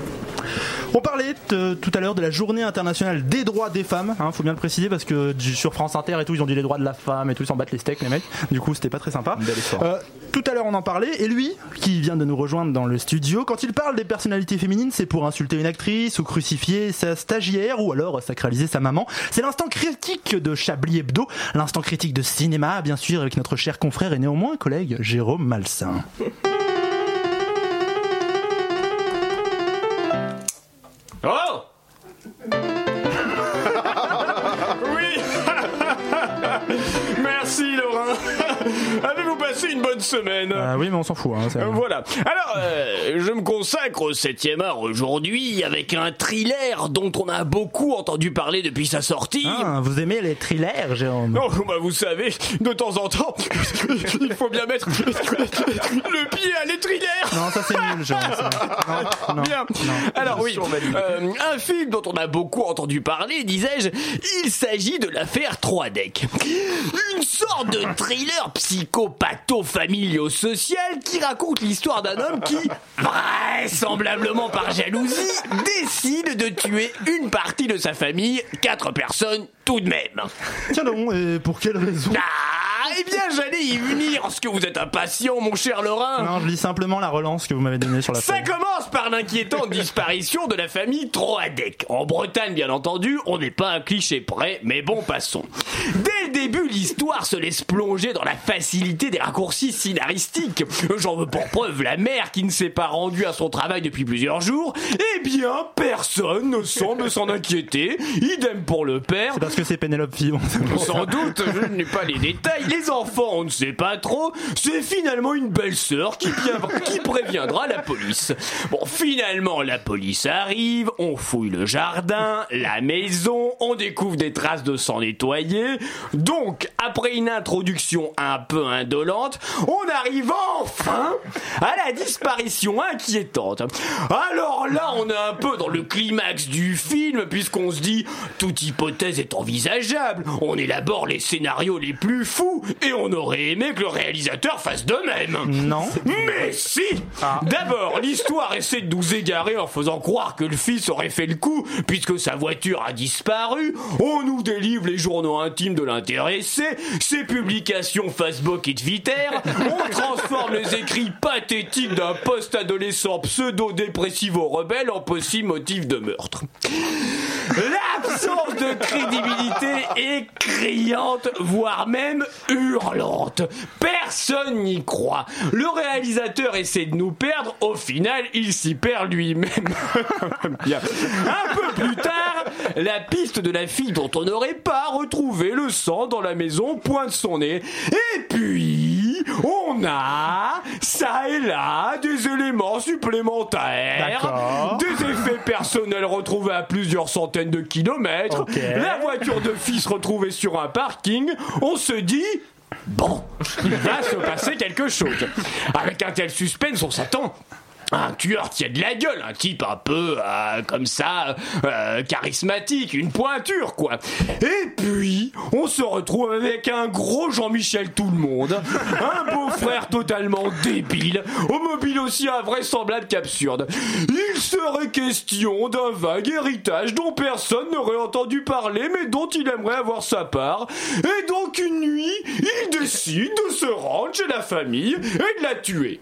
On parlait euh, tout à l'heure de la journée internationale des droits des femmes, hein, faut bien le préciser parce que sur France Inter et tout, ils ont dit les droits de la femme et tout, ils s'en battent les steaks les mecs. Du coup, c'était pas très sympa. Euh, tout à l'heure, on en parlait et lui, qui vient de nous rejoindre dans le studio, quand il parle des personnalités féminines, c'est pour insulter une actrice ou crucifier sa stagiaire ou alors sacraliser sa maman. C'est l'instant critique de Chablis Hebdo, l'instant critique de cinéma, bien sûr, avec notre cher confrère et néanmoins collègue Jérôme Malsain.
Oh! Oui! Merci Laurent une bonne semaine
Ah oui, mais on s'en fout. Hein,
Euh, Voilà. Alors, euh, je me consacre au 7e art aujourd'hui avec un thriller dont on a beaucoup entendu parler depuis sa sortie.
Ah, vous aimez les thrillers, Jérôme?
Non, bah vous savez, de temps en temps, il faut bien mettre le pied à les thrillers.
Non, ça c'est nul, Jérôme. ça. Non, non,
Bien.
non.
Alors oui, euh, un film dont on a beaucoup entendu parler, disais-je, il s'agit de l'affaire 3 deck. Une sorte de thriller psychopatho-familio-social qui raconte l'histoire d'un homme qui, vraisemblablement par jalousie, décide de tuer une partie de sa famille, quatre personnes tout de même.
Tiens donc, et pour quelle raison
Ah, eh bien j'allais y venir, parce que vous êtes impatient, mon cher Laurent.
Non, je lis simplement la relance que vous m'avez donnée sur la
Ça
feuille.
commence par l'inquiétante disparition de la famille Troadec. En Bretagne, bien entendu, on n'est pas un cliché près, mais bon, passons. Dès le début, l'histoire se laisse plonger dans la facilité des raccourcis scénaristiques. J'en veux pour preuve la mère qui ne s'est pas rendue à son travail depuis plusieurs jours. Eh bien, personne ne semble s'en inquiéter. Idem pour le père.
C'est parce que c'est Pénélope Fillon.
Sans doute, je n'ai pas les détails. Les enfants, on ne sait pas trop. C'est finalement une belle sœur qui, qui préviendra la police. Bon, finalement, la police arrive, on fouille le jardin, la maison, on découvre des traces de sang nettoyé. Donc, après une introduction un peu indolente, on arrive enfin à la disparition inquiétante. Alors là, on est un peu dans le climax du film, puisqu'on se dit, toute hypothèse est envisageable. On élabore les scénarios les plus fous, et on aurait aimé que le réalisateur fasse de même.
Non.
Mais si D'abord, l'histoire essaie de nous égarer en faisant croire que le fils aurait fait le coup, puisque sa voiture a disparu. On nous délivre les journaux intimes de l'intéressé, ses publications Facebook et Twitter. On transforme les écrits pathétiques d'un post-adolescent pseudo-dépressivo-rebelle en possible motif de meurtre. L'absence de crédibilité est criante, voire même hurlante. Personne n'y croit. Le réalisateur essaie de nous perdre, au final, il s'y perd lui-même. Un peu plus tard, la piste de la fille dont on n'aurait pas retrouvé le sang dans la maison pointe son nez. Et puis, on a, ça et là, des éléments supplémentaires, des effets personnels retrouvés à plusieurs centaines de kilomètres, la voiture de fils retrouvée sur un parking, on se dit... Bon, il va se passer quelque chose. Avec un tel suspense, on s'attend. Un tueur qui a de la gueule, un type un peu euh, comme ça, euh, charismatique, une pointure quoi. Et puis, on se retrouve avec un gros Jean-Michel tout le monde, un beau-frère totalement débile, au mobile aussi invraisemblable qu'absurde. Il serait question d'un vague héritage dont personne n'aurait entendu parler, mais dont il aimerait avoir sa part. Et donc une nuit, il décide de se rendre chez la famille et de la tuer.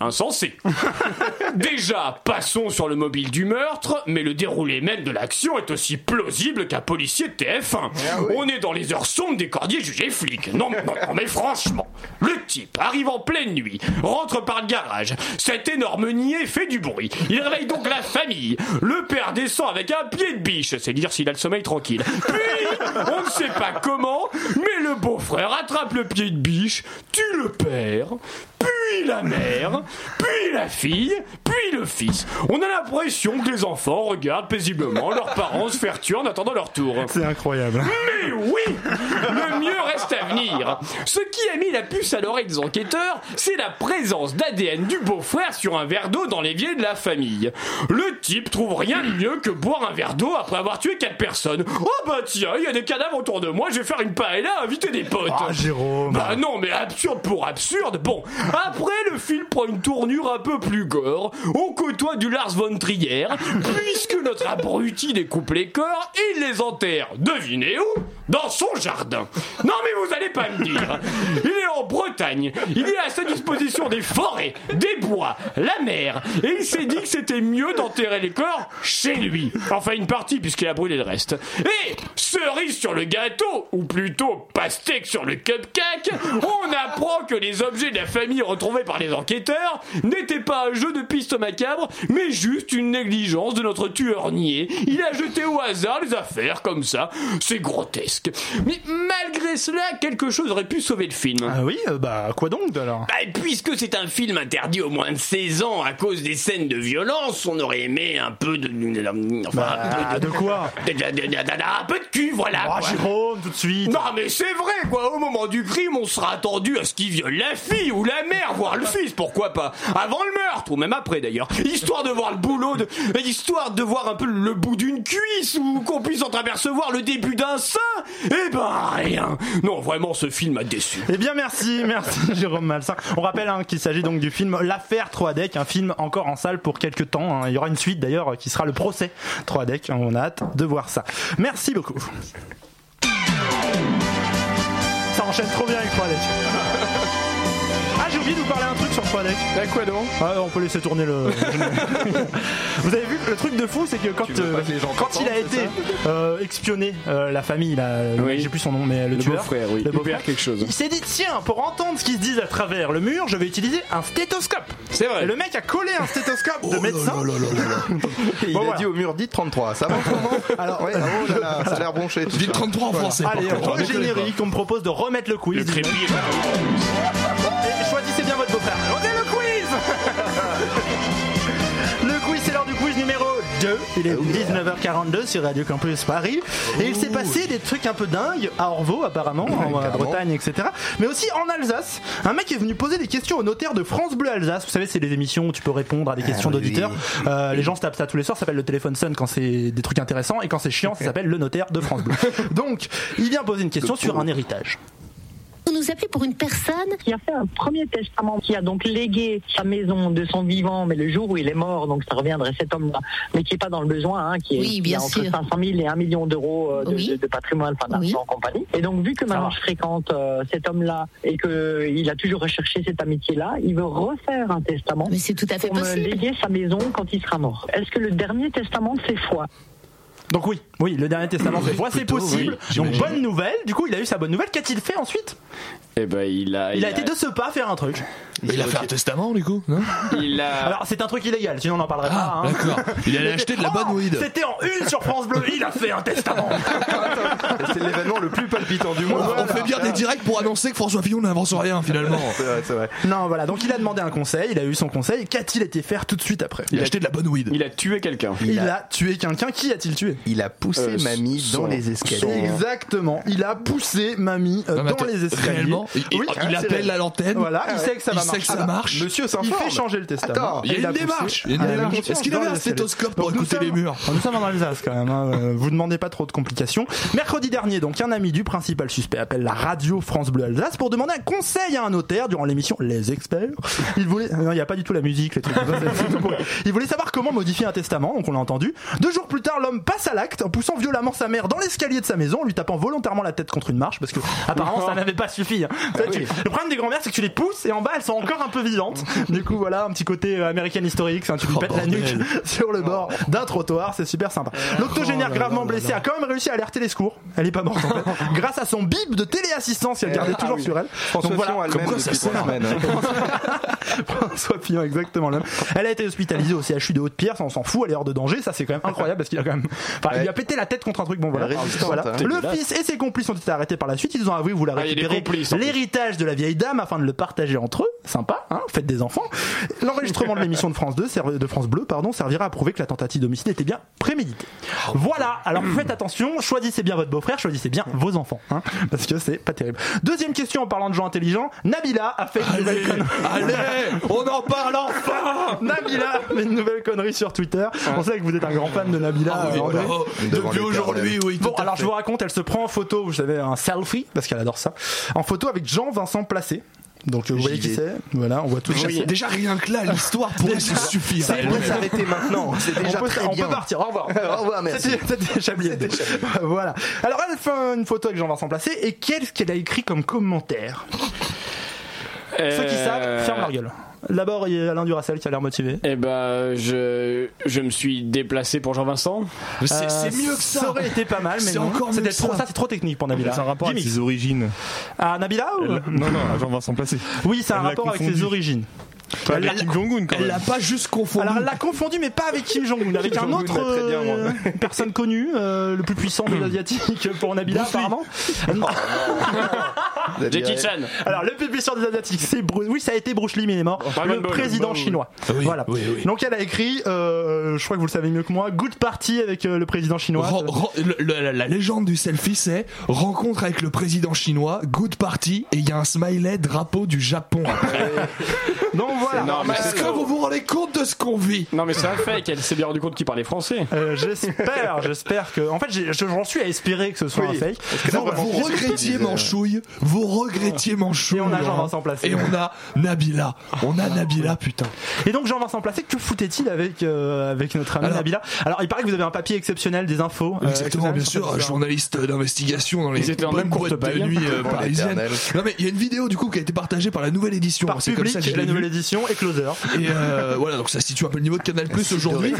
Insensé. Déjà, passons sur le mobile du meurtre, mais le déroulé même de l'action est aussi plausible qu'un policier de TF1. On est dans les heures sombres des cordiers jugés flics. Non, non, non, mais franchement, le type arrive en pleine nuit, rentre par le garage. Cet énorme niais fait du bruit. Il réveille donc la famille. Le père descend avec un pied de biche, c'est dire s'il a le sommeil tranquille. Puis, on ne sait pas comment, mais le beau-frère attrape le pied de biche, tue le père, puis la mère, puis la fille, puis le fils. On a l'impression que les enfants regardent paisiblement leurs parents se faire tuer en attendant leur tour.
C'est incroyable.
Mais oui Le mieux reste à venir. Ce qui a mis la puce à l'oreille des enquêteurs, c'est la présence d'ADN du beau-frère sur un verre d'eau dans l'évier de la famille. Le type trouve rien de mieux que boire un verre d'eau après avoir tué quatre personnes. Oh bah tiens, il y a des cadavres autour de moi, je vais faire une paella, inviter des potes.
Ah, Jérôme.
Bah non, mais absurde pour absurde. Bon, après le film prend une tournure un peu plus On côtoie du Lars von Trier, puisque notre abruti découpe les corps et les enterre. Devinez où? Dans son jardin. Non mais vous allez pas me dire. Il est en Bretagne. Il a à sa disposition des forêts, des bois, la mer. Et il s'est dit que c'était mieux d'enterrer les corps chez lui. Enfin une partie puisqu'il a brûlé le reste. Et cerise sur le gâteau, ou plutôt pastèque sur le cupcake, on apprend que les objets de la famille retrouvés par les enquêteurs n'étaient pas un jeu de piste macabre, mais juste une négligence de notre tueur niais. Il a jeté au hasard les affaires comme ça. C'est grotesque. Mais malgré cela, quelque chose aurait pu sauver le film.
Ah oui, euh, bah quoi donc alors?
Bah, puisque c'est un film interdit aux moins de 16 ans à cause des scènes de violence, on aurait aimé un peu de. Enfin,
Bah,
un peu
de quoi?
de- Un peu de cul, voilà.
Ah
quoi.
Jérôme, tout de suite.
Non mais c'est vrai quoi, au moment du crime on sera attendu à ce qu'il viole la fille ou la mère, voire le fils, pourquoi pas, avant le meurtre, ou même après d'ailleurs, histoire de voir le boulot, de... histoire de voir un peu le bout d'une cuisse, ou qu'on puisse entreapercevoir le début d'un sein, eh ben rien. Non vraiment ce film a déçu.
Eh bien merci, merci Jérôme Malsain. On rappelle hein, qu'il s'agit donc du film L'affaire 3 deck, un film encore en salle pour quelques temps. hein. Il y aura une suite d'ailleurs qui sera le procès 3 deck. On a hâte de voir ça. Merci beaucoup. Ça enchaîne trop bien avec 3 deck. Ah j'ai oublié de vous parler un truc sur 3 deck.
À quoi donc?
Ah, on peut laisser tourner le. Vous avez vu le truc de fou, c'est que quand, euh,
que les gens
quand il a été euh, expionné, euh, la famille, là,
Oui.
j'ai plus son nom, mais le,
Le
tueur,
beau-frère, oui.
le beau-frère,
quelque chose.
Il s'est dit tiens, pour entendre ce qui se dit à travers le mur, je vais utiliser un stéthoscope.
C'est vrai.
Et le mec a collé un stéthoscope de médecin.
Et il
Bon,
a
voilà.
dit au mur dit 33. Ça va
Alors,
Ouais, ah, oh là là, ça a l'air tout
Vite
ça.
33 en français.
Allez, générique, on me propose de remettre le quiz.
Le
Il est 19h42 sur Radio Campus Paris. Et il s'est passé des trucs un peu dingues à Orvaux, apparemment, en euh. Bretagne, etc. Mais aussi en Alsace. Un mec est venu poser des questions au notaire de France Bleu Alsace. Vous savez, c'est les émissions où tu peux répondre à des questions
oui.
d'auditeurs. Euh, les gens se tapent ça tous les soirs. Ça s'appelle le téléphone sonne quand c'est des trucs intéressants. Et quand c'est chiant, ça s'appelle le notaire de France Bleu. Donc, il vient poser une question sur un héritage.
Nous appelez pour une personne
qui a fait un premier testament, qui a donc légué sa maison de son vivant, mais le jour où il est mort, donc ça reviendrait cet homme-là, mais qui n'est pas dans le besoin, hein, qui, est,
Oui,
qui
bien
a entre
sûr.
500 000 et 1 million d'euros euh, de,
Oui.
de- de patrimoine, enfin d'argent
Oui.
en compagnie. Et donc, vu que maintenant je fréquente euh, cet homme-là et qu'il a toujours recherché cette amitié-là, il veut refaire un testament
Mais c'est tout à fait
pour me léguer sa maison quand il sera mort. Est-ce que le dernier testament, c'est foi?
Donc oui, oui, le dernier testament fait c'est possible.
oui,
Donc bonne nouvelle. Du coup, il a eu sa bonne nouvelle. Qu'a-t-il fait ensuite?
Eh ben il a.
il, a, été de ce pas faire un truc.
Il a fait un testament du coup, non?
Il a.
Alors c'est un truc illégal, sinon on n'en parlerait
Ah,
pas. hein.
d'accord. Il allait acheter de la bonne
Oh,
weed.
C'était en une sur France Bleu. Il a fait un testament.
C'est l'événement le plus palpitant du monde.
On fait bien des directs pour annoncer que François Fillon n'avance rien finalement.
C'est vrai, c'est vrai.
non, voilà. Donc il a demandé un conseil. Il a eu son conseil. Qu'a-t-il été faire tout de suite après?
Il a acheté de la bonne weed.
Il a tué quelqu'un.
Il a tué quelqu'un. Qui a-t-il tué?
Il a poussé
Euh,
mamie
son-
dans les escaliers.
Exactement. Il a poussé mamie euh,
Non,
dans les escaliers.
Réellement, il, il-
Oui,
il
c'est
appelle à l'antenne.
Voilà, il sait que ça
il
va
sait
marcher.
que ça marche.
Monsieur
Il
s'informe.
fait changer le testament.
Attends,
Il y a une. Il a
Ah,
démarche. Est-ce qu'il avait un stéthoscope pour écouter les murs
Nous sommes en Alsace quand même. hein. Euh, Vous demandez pas trop de complications. Mercredi dernier, donc, un ami du principal suspect appelle la radio France Bleu Alsace pour demander un conseil à un notaire durant l'émission Les Experts. Il voulait, non, il n'y a pas du tout la musique, les trucs. Il voulait savoir comment modifier un testament, donc on l'a entendu. Deux jours plus tard, l'homme passe à l'acte en poussant violemment sa mère dans l'escalier de sa maison, en lui tapant volontairement la tête contre une marche parce que apparemment ça n'avait pas suffi. hein.
Ah
Ça, tu- Le problème des grand-mères, c'est que tu les pousses et en bas elles sont encore un peu vivantes. Du coup, voilà un petit côté euh, American historique. hein, tu lui
Oh,
pètes la nuque sur le bord d'un trottoir, c'est super sympa. L'octogénaire
Oh
gravement
là
blessé
là
a quand même réussi à alerter les secours. Elle est pas morte en fait. Grâce à son bip de téléassistance qu'elle gardait
Ah
toujours
oui.
sur elle.
François
Donc voilà.
Ça
semaines.
François Fillon, exactement le même. Elle a été hospitalisée au CHU de vidéo de Pierre, ça, on s'en fout, elle est hors de danger, ça c'est quand même incroyable parce qu'il a quand même, enfin, il lui a pété la tête contre un truc, bon voilà.
Hein.
Le fils et ses complices ont été arrêtés par la suite, ils ont avoué vouloir
Ah, il y a des
récupérer
plus.
L'héritage de la vieille dame afin de le partager entre eux, sympa, hein, faites des enfants. L'enregistrement de l'émission de France 2, serv- de France Bleu, pardon, servira à prouver que la tentative d'homicide était bien préméditée. Voilà, alors faites attention, choisissez bien votre beau-frère, choisissez bien vos enfants, hein, parce que c'est pas terrible. Deuxième question en parlant de gens intelligents, Nabila a fait une nouvelle connerie.
Allez, on en parle enfin
Nabila a fait une nouvelle connerie sur Twitter. On sait que vous êtes un grand fan de Nabila.
Ah oui,
euh,
oh,
Devant
Depuis
l'éternel.
aujourd'hui, oui.
Bon,
tout à
alors
fait.
je vous raconte, elle se prend en photo, vous savez, un selfie, parce qu'elle adore ça, en photo avec Jean-Vincent Placé. Donc euh, vous voyez qui c'est Voilà, on voit tout
Déjà,
ça.
Déjà rien que là, l'histoire pourrait se suffire.
Ça pourrait s'arrêter maintenant. C'est déjà
on peut,
très
on
bien.
peut partir, au revoir.
Au revoir, merci.
C'était. Voilà. Alors elle fait une photo avec Jean-Vincent Placé et qu'est-ce qu'elle a écrit comme commentaire? Ceux qui savent, ferment leur gueule. D'abord, il y a Alain Duracel qui a l'air motivé.
Eh ben, je, je me suis déplacé pour Jean-Vincent.
C'est
Euh,
mieux que ça.
Ça aurait été pas mal, mais
C'est
non.
encore mieux
trop,
ça.
ça c'est trop technique pour Nabila.
C'est un rapport avec ses origines.
Ah, Nabila ou...
Elle- Non, non, à Jean-Vincent Placé.
Oui, c'est un rapport avec ses origines. Elle
avec
l'a-
Kim Jong-un quand
Elle l'a
même.
pas juste confondu.
Alors elle l'a confondu, mais pas avec Kim Jong-un, avec un
Jong-un,
autre
mais très bien, moi.
euh, personne connue, euh, le plus puissant des asiatiques pour Nabila
Bruce Lee.
apparemment.
Jackie Chan.
Alors le plus puissant des asiatiques, c'est Bruce. Oui, ça a été Bruce Lee, mais il est mort.
Dragon
le président chinois.
Oui,
voilà.
oui, oui.
Donc elle a écrit, euh, je crois que vous le savez mieux que moi, Good Party avec euh, le président chinois.
Le- le- la, la légende du selfie, c'est rencontre avec le président chinois, good party, et il y a un smiley drapeau du Japon après.
Donc voilà.
Non, mais
Est-ce que vous vous rendez compte de ce qu'on vit?
Non, mais c'est un fake. Elle s'est bien rendu compte qu'il parlait français.
Euh, j'espère, j'espère que. En fait, j'ai- je- j'en suis à espérer que ce soit
Oui.
un fake.
vous, vous regrettiez Manchouille, vous regrettiez Manchouille.
Et on a. Jean-Vincent Placé.
Et on a Nabila. On a Nabila, putain.
Et donc Jean-Vincent Placé, que foutait-il avec euh, avec notre ami
Alors-
Nabila? Alors il paraît que vous avez un papier exceptionnel des infos. euh,
Exactement,
exceptionnelles
bien
sur
sûr, journaliste d'investigation dans les
Ils étaient en
bonnes
même courte
boîtes de
paille.
nuit euh, parisiennes. Non mais il y a une vidéo du coup qui a été partagée par la nouvelle édition.
Par
C'est comme ça que
public,
je
la
l'ai
nouvelle
vu.
Et Closer.
Et euh, voilà, donc ça situe un peu le niveau de Canal Plus aujourd'hui.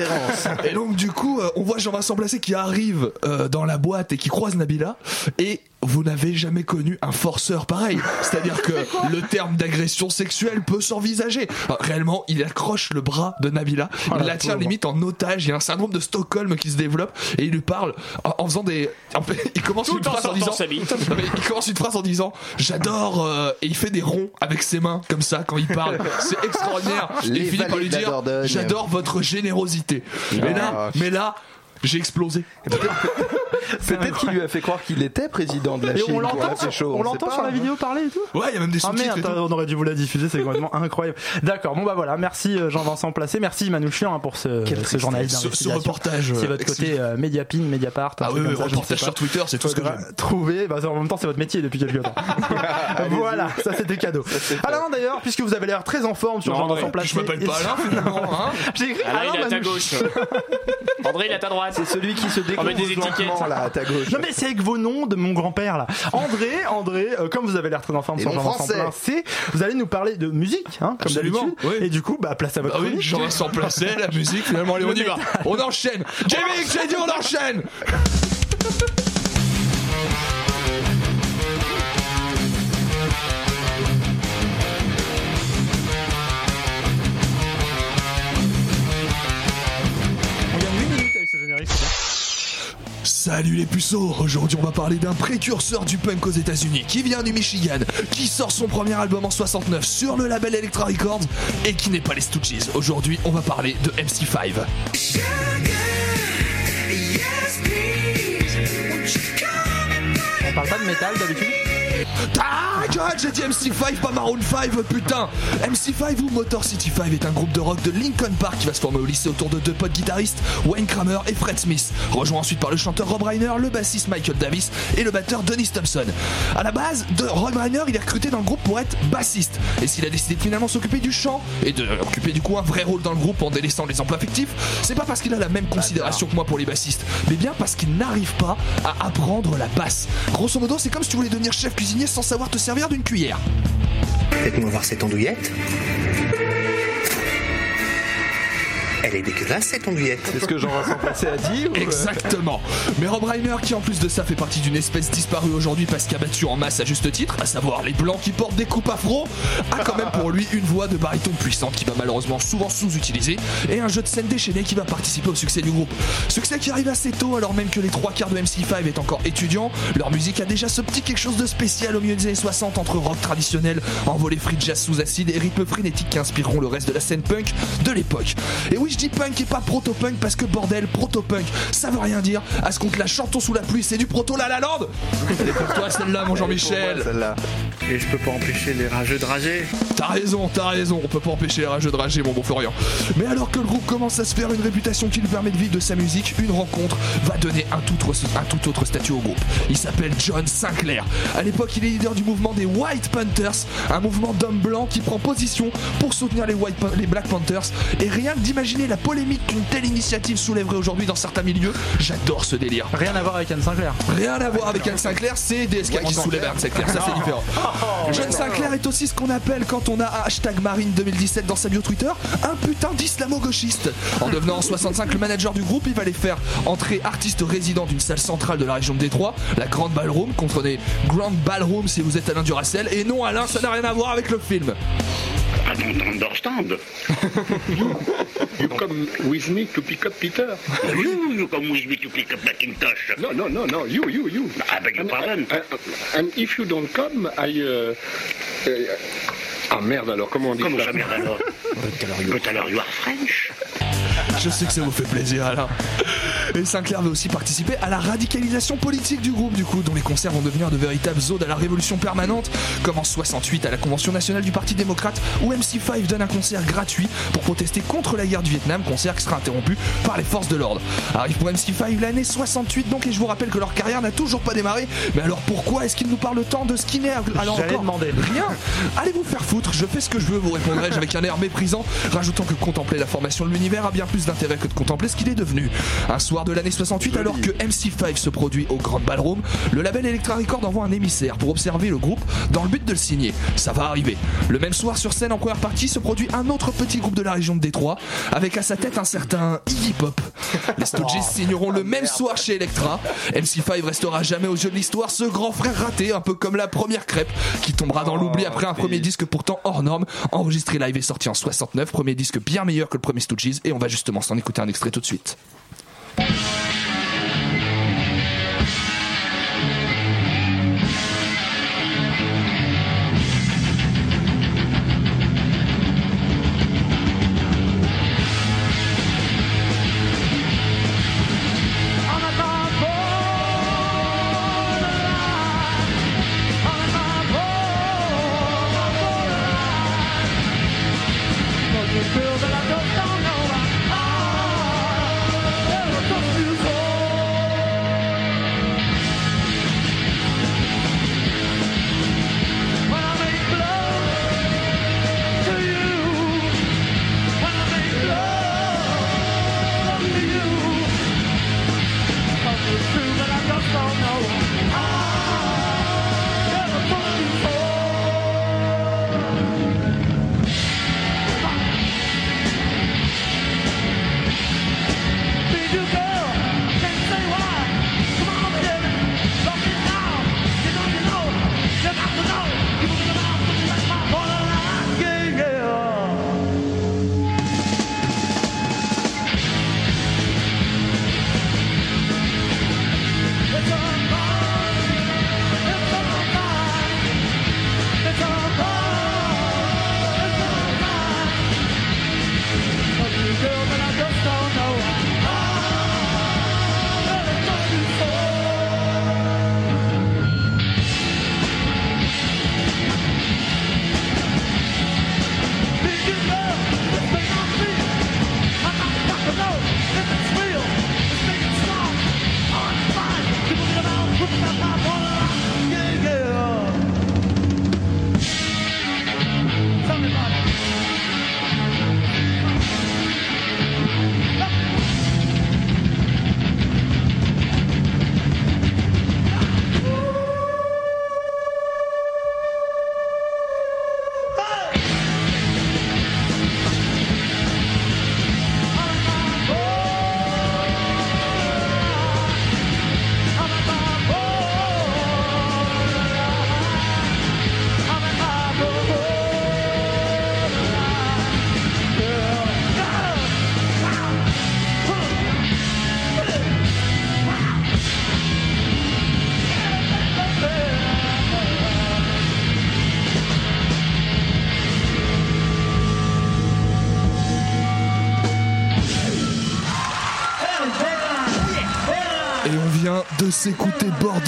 Et donc du coup, euh, on voit Jean-Vincent Placé qui arrive euh, dans la boîte et qui croise Nabila. Et vous n'avez jamais connu un forceur pareil. C'est-à-dire que le terme d'agression sexuelle peut s'envisager. Enfin, réellement, il accroche le bras de Nabila.
Oh
il
la
tient limite en otage. Il y a un syndrome de Stockholm qui se développe et il lui parle en, en faisant des. en fait, il commence
Tout
une
en
phrase en disant. Non, mais il commence une phrase en disant j'adore euh, et il fait des ronds avec ses mains comme ça quand il parle. C'est extraordinaire. Et
Les
il finit par lui dire j'adore votre générosité. Mais là, mais là, j'ai explosé.
Peut-être qu'il lui a fait croire qu'il était président de la
Et
Chine.
on l'entend,
C'est chaud.
on
sait
l'entend sur la
hein.
vidéo parler et tout?
Ouais, il y a même des
Ah
sous-titres. tout.
on aurait dû vous la diffuser, c'est complètement incroyable. D'accord, bon bah voilà, merci euh, Jean-Vincent Placé, merci Manouchian hein, pour ce, ce journaliste
Ce- reportage,
C'est
euh,
votre côté euh, Mediapin, Mediapart.
Ah oui, reportage sur. Twitter, c'est tout ce que j'aime.
trouver, bah, en même temps c'est votre métier depuis quelques temps. voilà, ça c'était cadeau. Alain d'ailleurs, puisque vous avez l'air très en forme sur Jean-Vincent Placé.
Je m'appelle pas
sur-
Alain finalement. Hein
J'ai écrit
Alain, il est à ta gauche. André, il est à ta droite.
C'est celui qui se
On met
découvre
des étiquettes.
Là à ta gauche.
Non mais c'est avec vos noms de mon grand-père là. André, André, euh, comme vous avez l'air très en forme Jean-Vincent
français.
Vous allez nous parler de musique, hein, comme
Absolument,
d'habitude.
oui.
Et du coup, bah place à votre
Ah oui,
chronique.
Jean-Vincent Placé, la musique, finalement, allez, on y va. On enchaîne. Jamie, j'ai dit on enchaîne. Salut les puceaux Aujourd'hui on va parler d'un précurseur du punk aux états unis qui vient du Michigan, qui sort son premier album en 69 sur le label Electra Records et qui n'est pas les Stooges. Aujourd'hui on va parler de MC5.
On parle pas de métal d'habitude?
Ah, God, j'ai dit MC5, pas Maroon 5, putain MC5 ou Motor City 5 est un groupe de rock de Lincoln Park qui va se former au lycée autour de deux potes guitaristes, Wayne Kramer et Fred Smith, rejoint ensuite par le chanteur Rob Reiner, le bassiste Michael Davis et le batteur Dennis Thompson. À la base, de Rob Reiner, il est recruté dans le groupe pour être bassiste, et s'il a décidé de finalement s'occuper du chant et de occuper du coup un vrai rôle dans le groupe en délaissant les emplois fictifs, c'est pas parce qu'il a la même considération que moi pour les bassistes, mais bien parce qu'il n'arrive pas à apprendre la basse. Grosso modo, c'est comme si tu voulais devenir chef sans savoir te servir d'une cuillère.
Faites-moi voir cette andouillette? Elle est dégueulasse cette andouillette.
Est-ce que Jean Vincent Passé a dit ou-
Exactement. Mais Rob Reiner, qui en plus de ça fait partie d'une espèce disparue aujourd'hui parce qu'abattu en masse à juste titre, à savoir les blancs qui portent des coupes afro, a quand même pour lui une voix de baryton puissante qui va malheureusement souvent sous-utiliser et un jeu de scène déchaîné qui va participer au succès du groupe. Succès qui arrive assez tôt alors même que les trois quarts de MC5 est encore étudiant. Leur musique a déjà ce petit quelque chose de spécial au milieu des années 60 entre rock traditionnel, envolé free jazz sous acide et rythme frénétique qui inspireront le reste de la scène punk de l'époque. Et oui, je dis punk et pas proto-punk parce que bordel, proto-punk, ça veut rien dire. À ce compte, la chantons sous la pluie, c'est du proto la la land. Elle est pour toi celle-là, mon Jean-Michel.
Celle-là.
Et je peux pas empêcher les rageux de rager.
T'as raison, t'as raison, on peut pas empêcher les rageux de rager, mon bon Florian. Mais alors que le groupe commence à se faire une réputation qui lui permet de vivre de sa musique, une rencontre va donner un tout autre, un tout autre statut au groupe. Il s'appelle John Sinclair. À l'époque, il est leader du mouvement des White Panthers, un mouvement d'hommes blancs qui prend position pour soutenir les, White les Black Panthers. Et rien que d'imaginer la polémique qu'une telle initiative soulèverait aujourd'hui dans certains milieux, j'adore ce délire.
Rien à voir avec Anne Sinclair.
Rien à voir avec Anne Sinclair, c'est DSK qui soulève Anne Sinclair, ça c'est différent. John Sinclair est aussi ce qu'on appelle quand on a hashtag Marine 2017 dans sa bio Twitter, un putain d'islamo-gauchiste. En devenant en 65 le manager du groupe, il va les faire entrer artistes résidents d'une salle centrale de la région de Détroit, la Grande Ballroom, comprenez Grand Ballroom si vous êtes Alain Duracell, et non Alain, ça n'a rien à voir avec le film.
I don't understand. You, come with me to pick up Peter.
You, you come with me to pick up Macintosh.
No, no, no, no. You, you, you.
I beg your pardon.
and if you don't come, I. Uh, uh, ah merde alors, comment on dit
Comment
ça?
ça merde alors? But alors you are French
Je sais que ça vous fait plaisir, Alain. Et Sinclair va aussi participer à la radicalisation politique du groupe, du coup, dont les concerts vont devenir de véritables odes à la révolution permanente, comme en 68 à la Convention nationale du Parti démocrate, où MC5 donne un concert gratuit pour protester contre la guerre du Vietnam, concert qui sera interrompu par les forces de l'ordre. Arrive pour MC5 l'année 68, donc, et je vous rappelle que leur carrière n'a toujours pas démarré. Mais alors pourquoi est-ce qu'ils nous parlent tant de Skinner Alors encore
demander.
Rien Allez vous faire foutre, je fais ce que je veux, vous répondrai-je avec un air méprisant, rajoutant que contempler la formation de l'univers a bien plus d'intérêt que de contempler ce qu'il est devenu. Un soir de l'année 68, alors que MC5 se produit au Grand Ballroom, le label Electra Record envoie un émissaire pour observer le groupe dans le but de le signer. Ça va arriver. Le même soir, sur scène en première partie, se produit un autre petit groupe de la région de Détroit, avec à sa tête un certain Iggy Pop. Les Stooges signeront le même soir chez Electra. MC5 restera jamais aux yeux de l'histoire ce grand frère raté, un peu comme la première crêpe, qui tombera dans l'oubli après un premier disque pourtant hors norme, enregistré live et sorti en 69, premier disque bien meilleur que le premier Stooges, et on va justement s'en écouter un extrait tout de suite.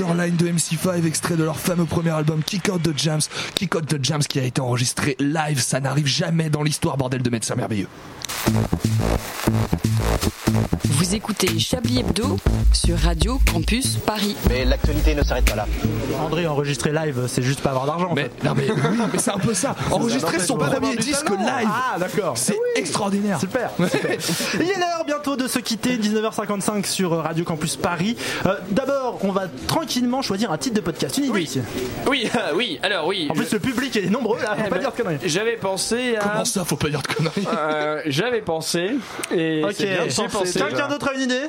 Borderline de MC5, extrait de leur fameux premier album Kick Out the Jams. Kick Out the Jams qui a été enregistré live, ça n'arrive jamais dans l'histoire, bordel de médecins merveilleux.
Vous écoutez Chablis Hebdo sur Radio Campus Paris.
Mais l'actualité ne s'arrête pas là.
André, enregistrer live, c'est juste pas avoir d'argent. en fait.
Non mais oui, mais c'est un peu ça. Enregistrer son premier disque live,
Ah, d'accord.
c'est extraordinaire.
Super. super. Il est l'heure bientôt de se quitter, 19h55 sur Radio Campus Paris. Euh, D'abord, on va tranquillement choisir un titre de podcast. Une idée ici.
Oui, ah, oui, alors oui.
En plus, le public est nombreux là, faut
Eh
pas
ben,
dire de conneries.
J'avais pensé à.
Comment ça, faut pas dire de conneries
Euh, J'avais pensé. Et
Ok,
c'est bien de
j'ai
penser.
pensé. Quelqu'un d'autre a une idée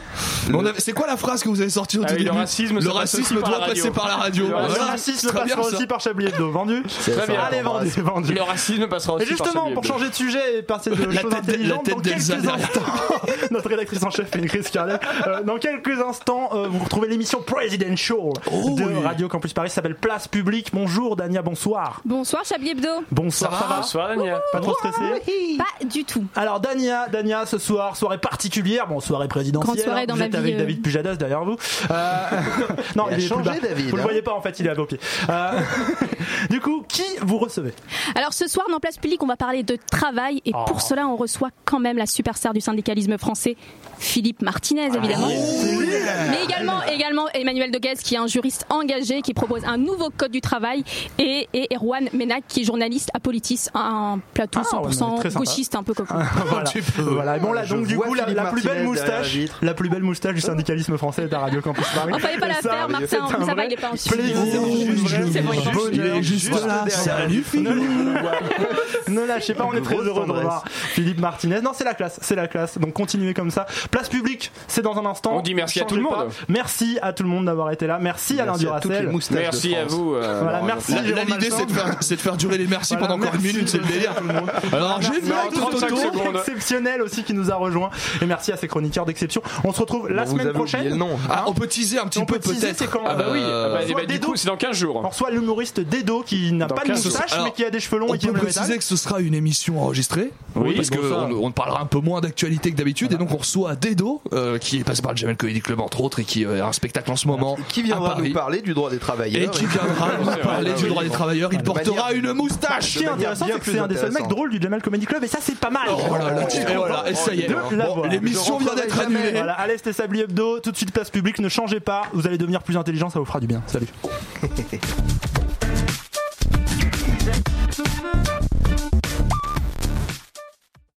On avait- C'est quoi la phrase que vous avez sortie au
Ah
tout
oui, le
début
racisme,
Le
passe
racisme
aussi par
doit
la radio.
passer par la radio.
Le
Voilà.
Le racisme
Très bien,
passera
ça.
aussi par Chablis Hebdo, vendu
Très bien.
Allez, vendu, vendu.
Le racisme passera aussi
Et justement,
par
pour changer de sujet et passer de
La
choses
tête de- la
intelligentes,
tête
dans
d'Elsa
quelques
derrière.
instants, notre rédactrice en chef fait une crise cardiaque. Euh, dans quelques instants, euh, vous retrouvez l'émission Presidential
Oh
de
oui.
Radio Campus Paris, ça s'appelle Place Publique. Bonjour Dania, bonsoir.
Bonsoir Chablis Hebdo.
Bonsoir,
Ça va
Bonsoir, Dania.
Pas trop stressé
Pas du tout.
Alors Dania, Dania, ce soir, soirée particulière, bon soirée présidentielle.
Grande soirée
hein.
dans
vous
ma
êtes
vie,
avec
euh.
David Pujadas derrière vous. Euh, non,
Il a
est plus
changé,
bas.
David,
Vous le
hein.
voyez pas en fait, il est à vos pieds. Euh, du coup, qui vous recevez?
Alors ce soir dans Place Publique, on va parler de travail et
Oh.
pour cela, on reçoit quand même la superstar du syndicalisme français, Philippe Martinez évidemment. Mais également, également Emmanuel Deguez qui est un juriste engagé qui propose un nouveau code du travail et, et Erwan Menac qui est journaliste à Politis, un plateau
Ah, ouais,
100%
très sympa.
gauchiste un peu coco.
voilà.
Tu peux.
Voilà. Et bon là,
Je
donc du coup, la, la plus belle
la
moustache, la plus belle moustache du syndicalisme français est à Radio Campus Paris.
On fallait pas la faire, Martin, ça va, il est pas en
plaisir.
juste là. Salut Philippe.
Ne lâchez pas, on est très heureux de revoir Philippe Martinez. Non, c'est la classe, c'est la classe. Donc continuez comme ça. Place publique, c'est dans un instant.
On dit merci à tout le
pas.
monde.
Merci à tout le monde d'avoir été là. Merci, Alain Duracel.
Merci à vous. euh,
Voilà, merci.
L'idée c'est de, faire, c'est de faire durer les merci
Voilà,
pendant encore une minute, c'est le
de-
délire.
tout le monde.
Alors j'ai vu
Non,
avec
35
Toto.
secondes.
exceptionnel aussi qui nous a rejoint. Et merci à ces chroniqueurs d'exception. On se retrouve la
Vous
semaine
avez oublié
prochaine.
le nom.
Ah, on peut teaser un petit
On
peu
peut teaser,
peut-être.
c'est quand
Ah bah oui,
Euh,
ah bah,
soit
bah, du coup c'est dans 15 jours.
On reçoit l'humoriste Dedo qui n'a pas de
15
moustache mais qui a des cheveux longs
On
et qui
peut
aime le
préciser que ce sera une émission enregistrée.
Oui,
parce qu'on on parlera un peu moins d'actualité que d'habitude. Et donc on reçoit Dedo, euh, qui est passé par le Jamel Comedy Club entre autres, et qui euh, a un spectacle en ce moment.
Qui viendra nous parler du droit des travailleurs.
Et qui viendra nous parler du droit des travailleurs. Il portera
manière-
une moustache.
Ce qui est intéressant, c'est que
plus
c'est un des seuls mecs drôles du Jamel Comedy Club et ça c'est pas mal.
Oh là là, tu- et voilà, et ça y est. L'émission vient d'être annulée.
Voilà, allez, c'était Sabli Hebdo, tout de suite place publique, ne changez pas, vous allez devenir plus intelligent, ça vous fera du bien. Salut.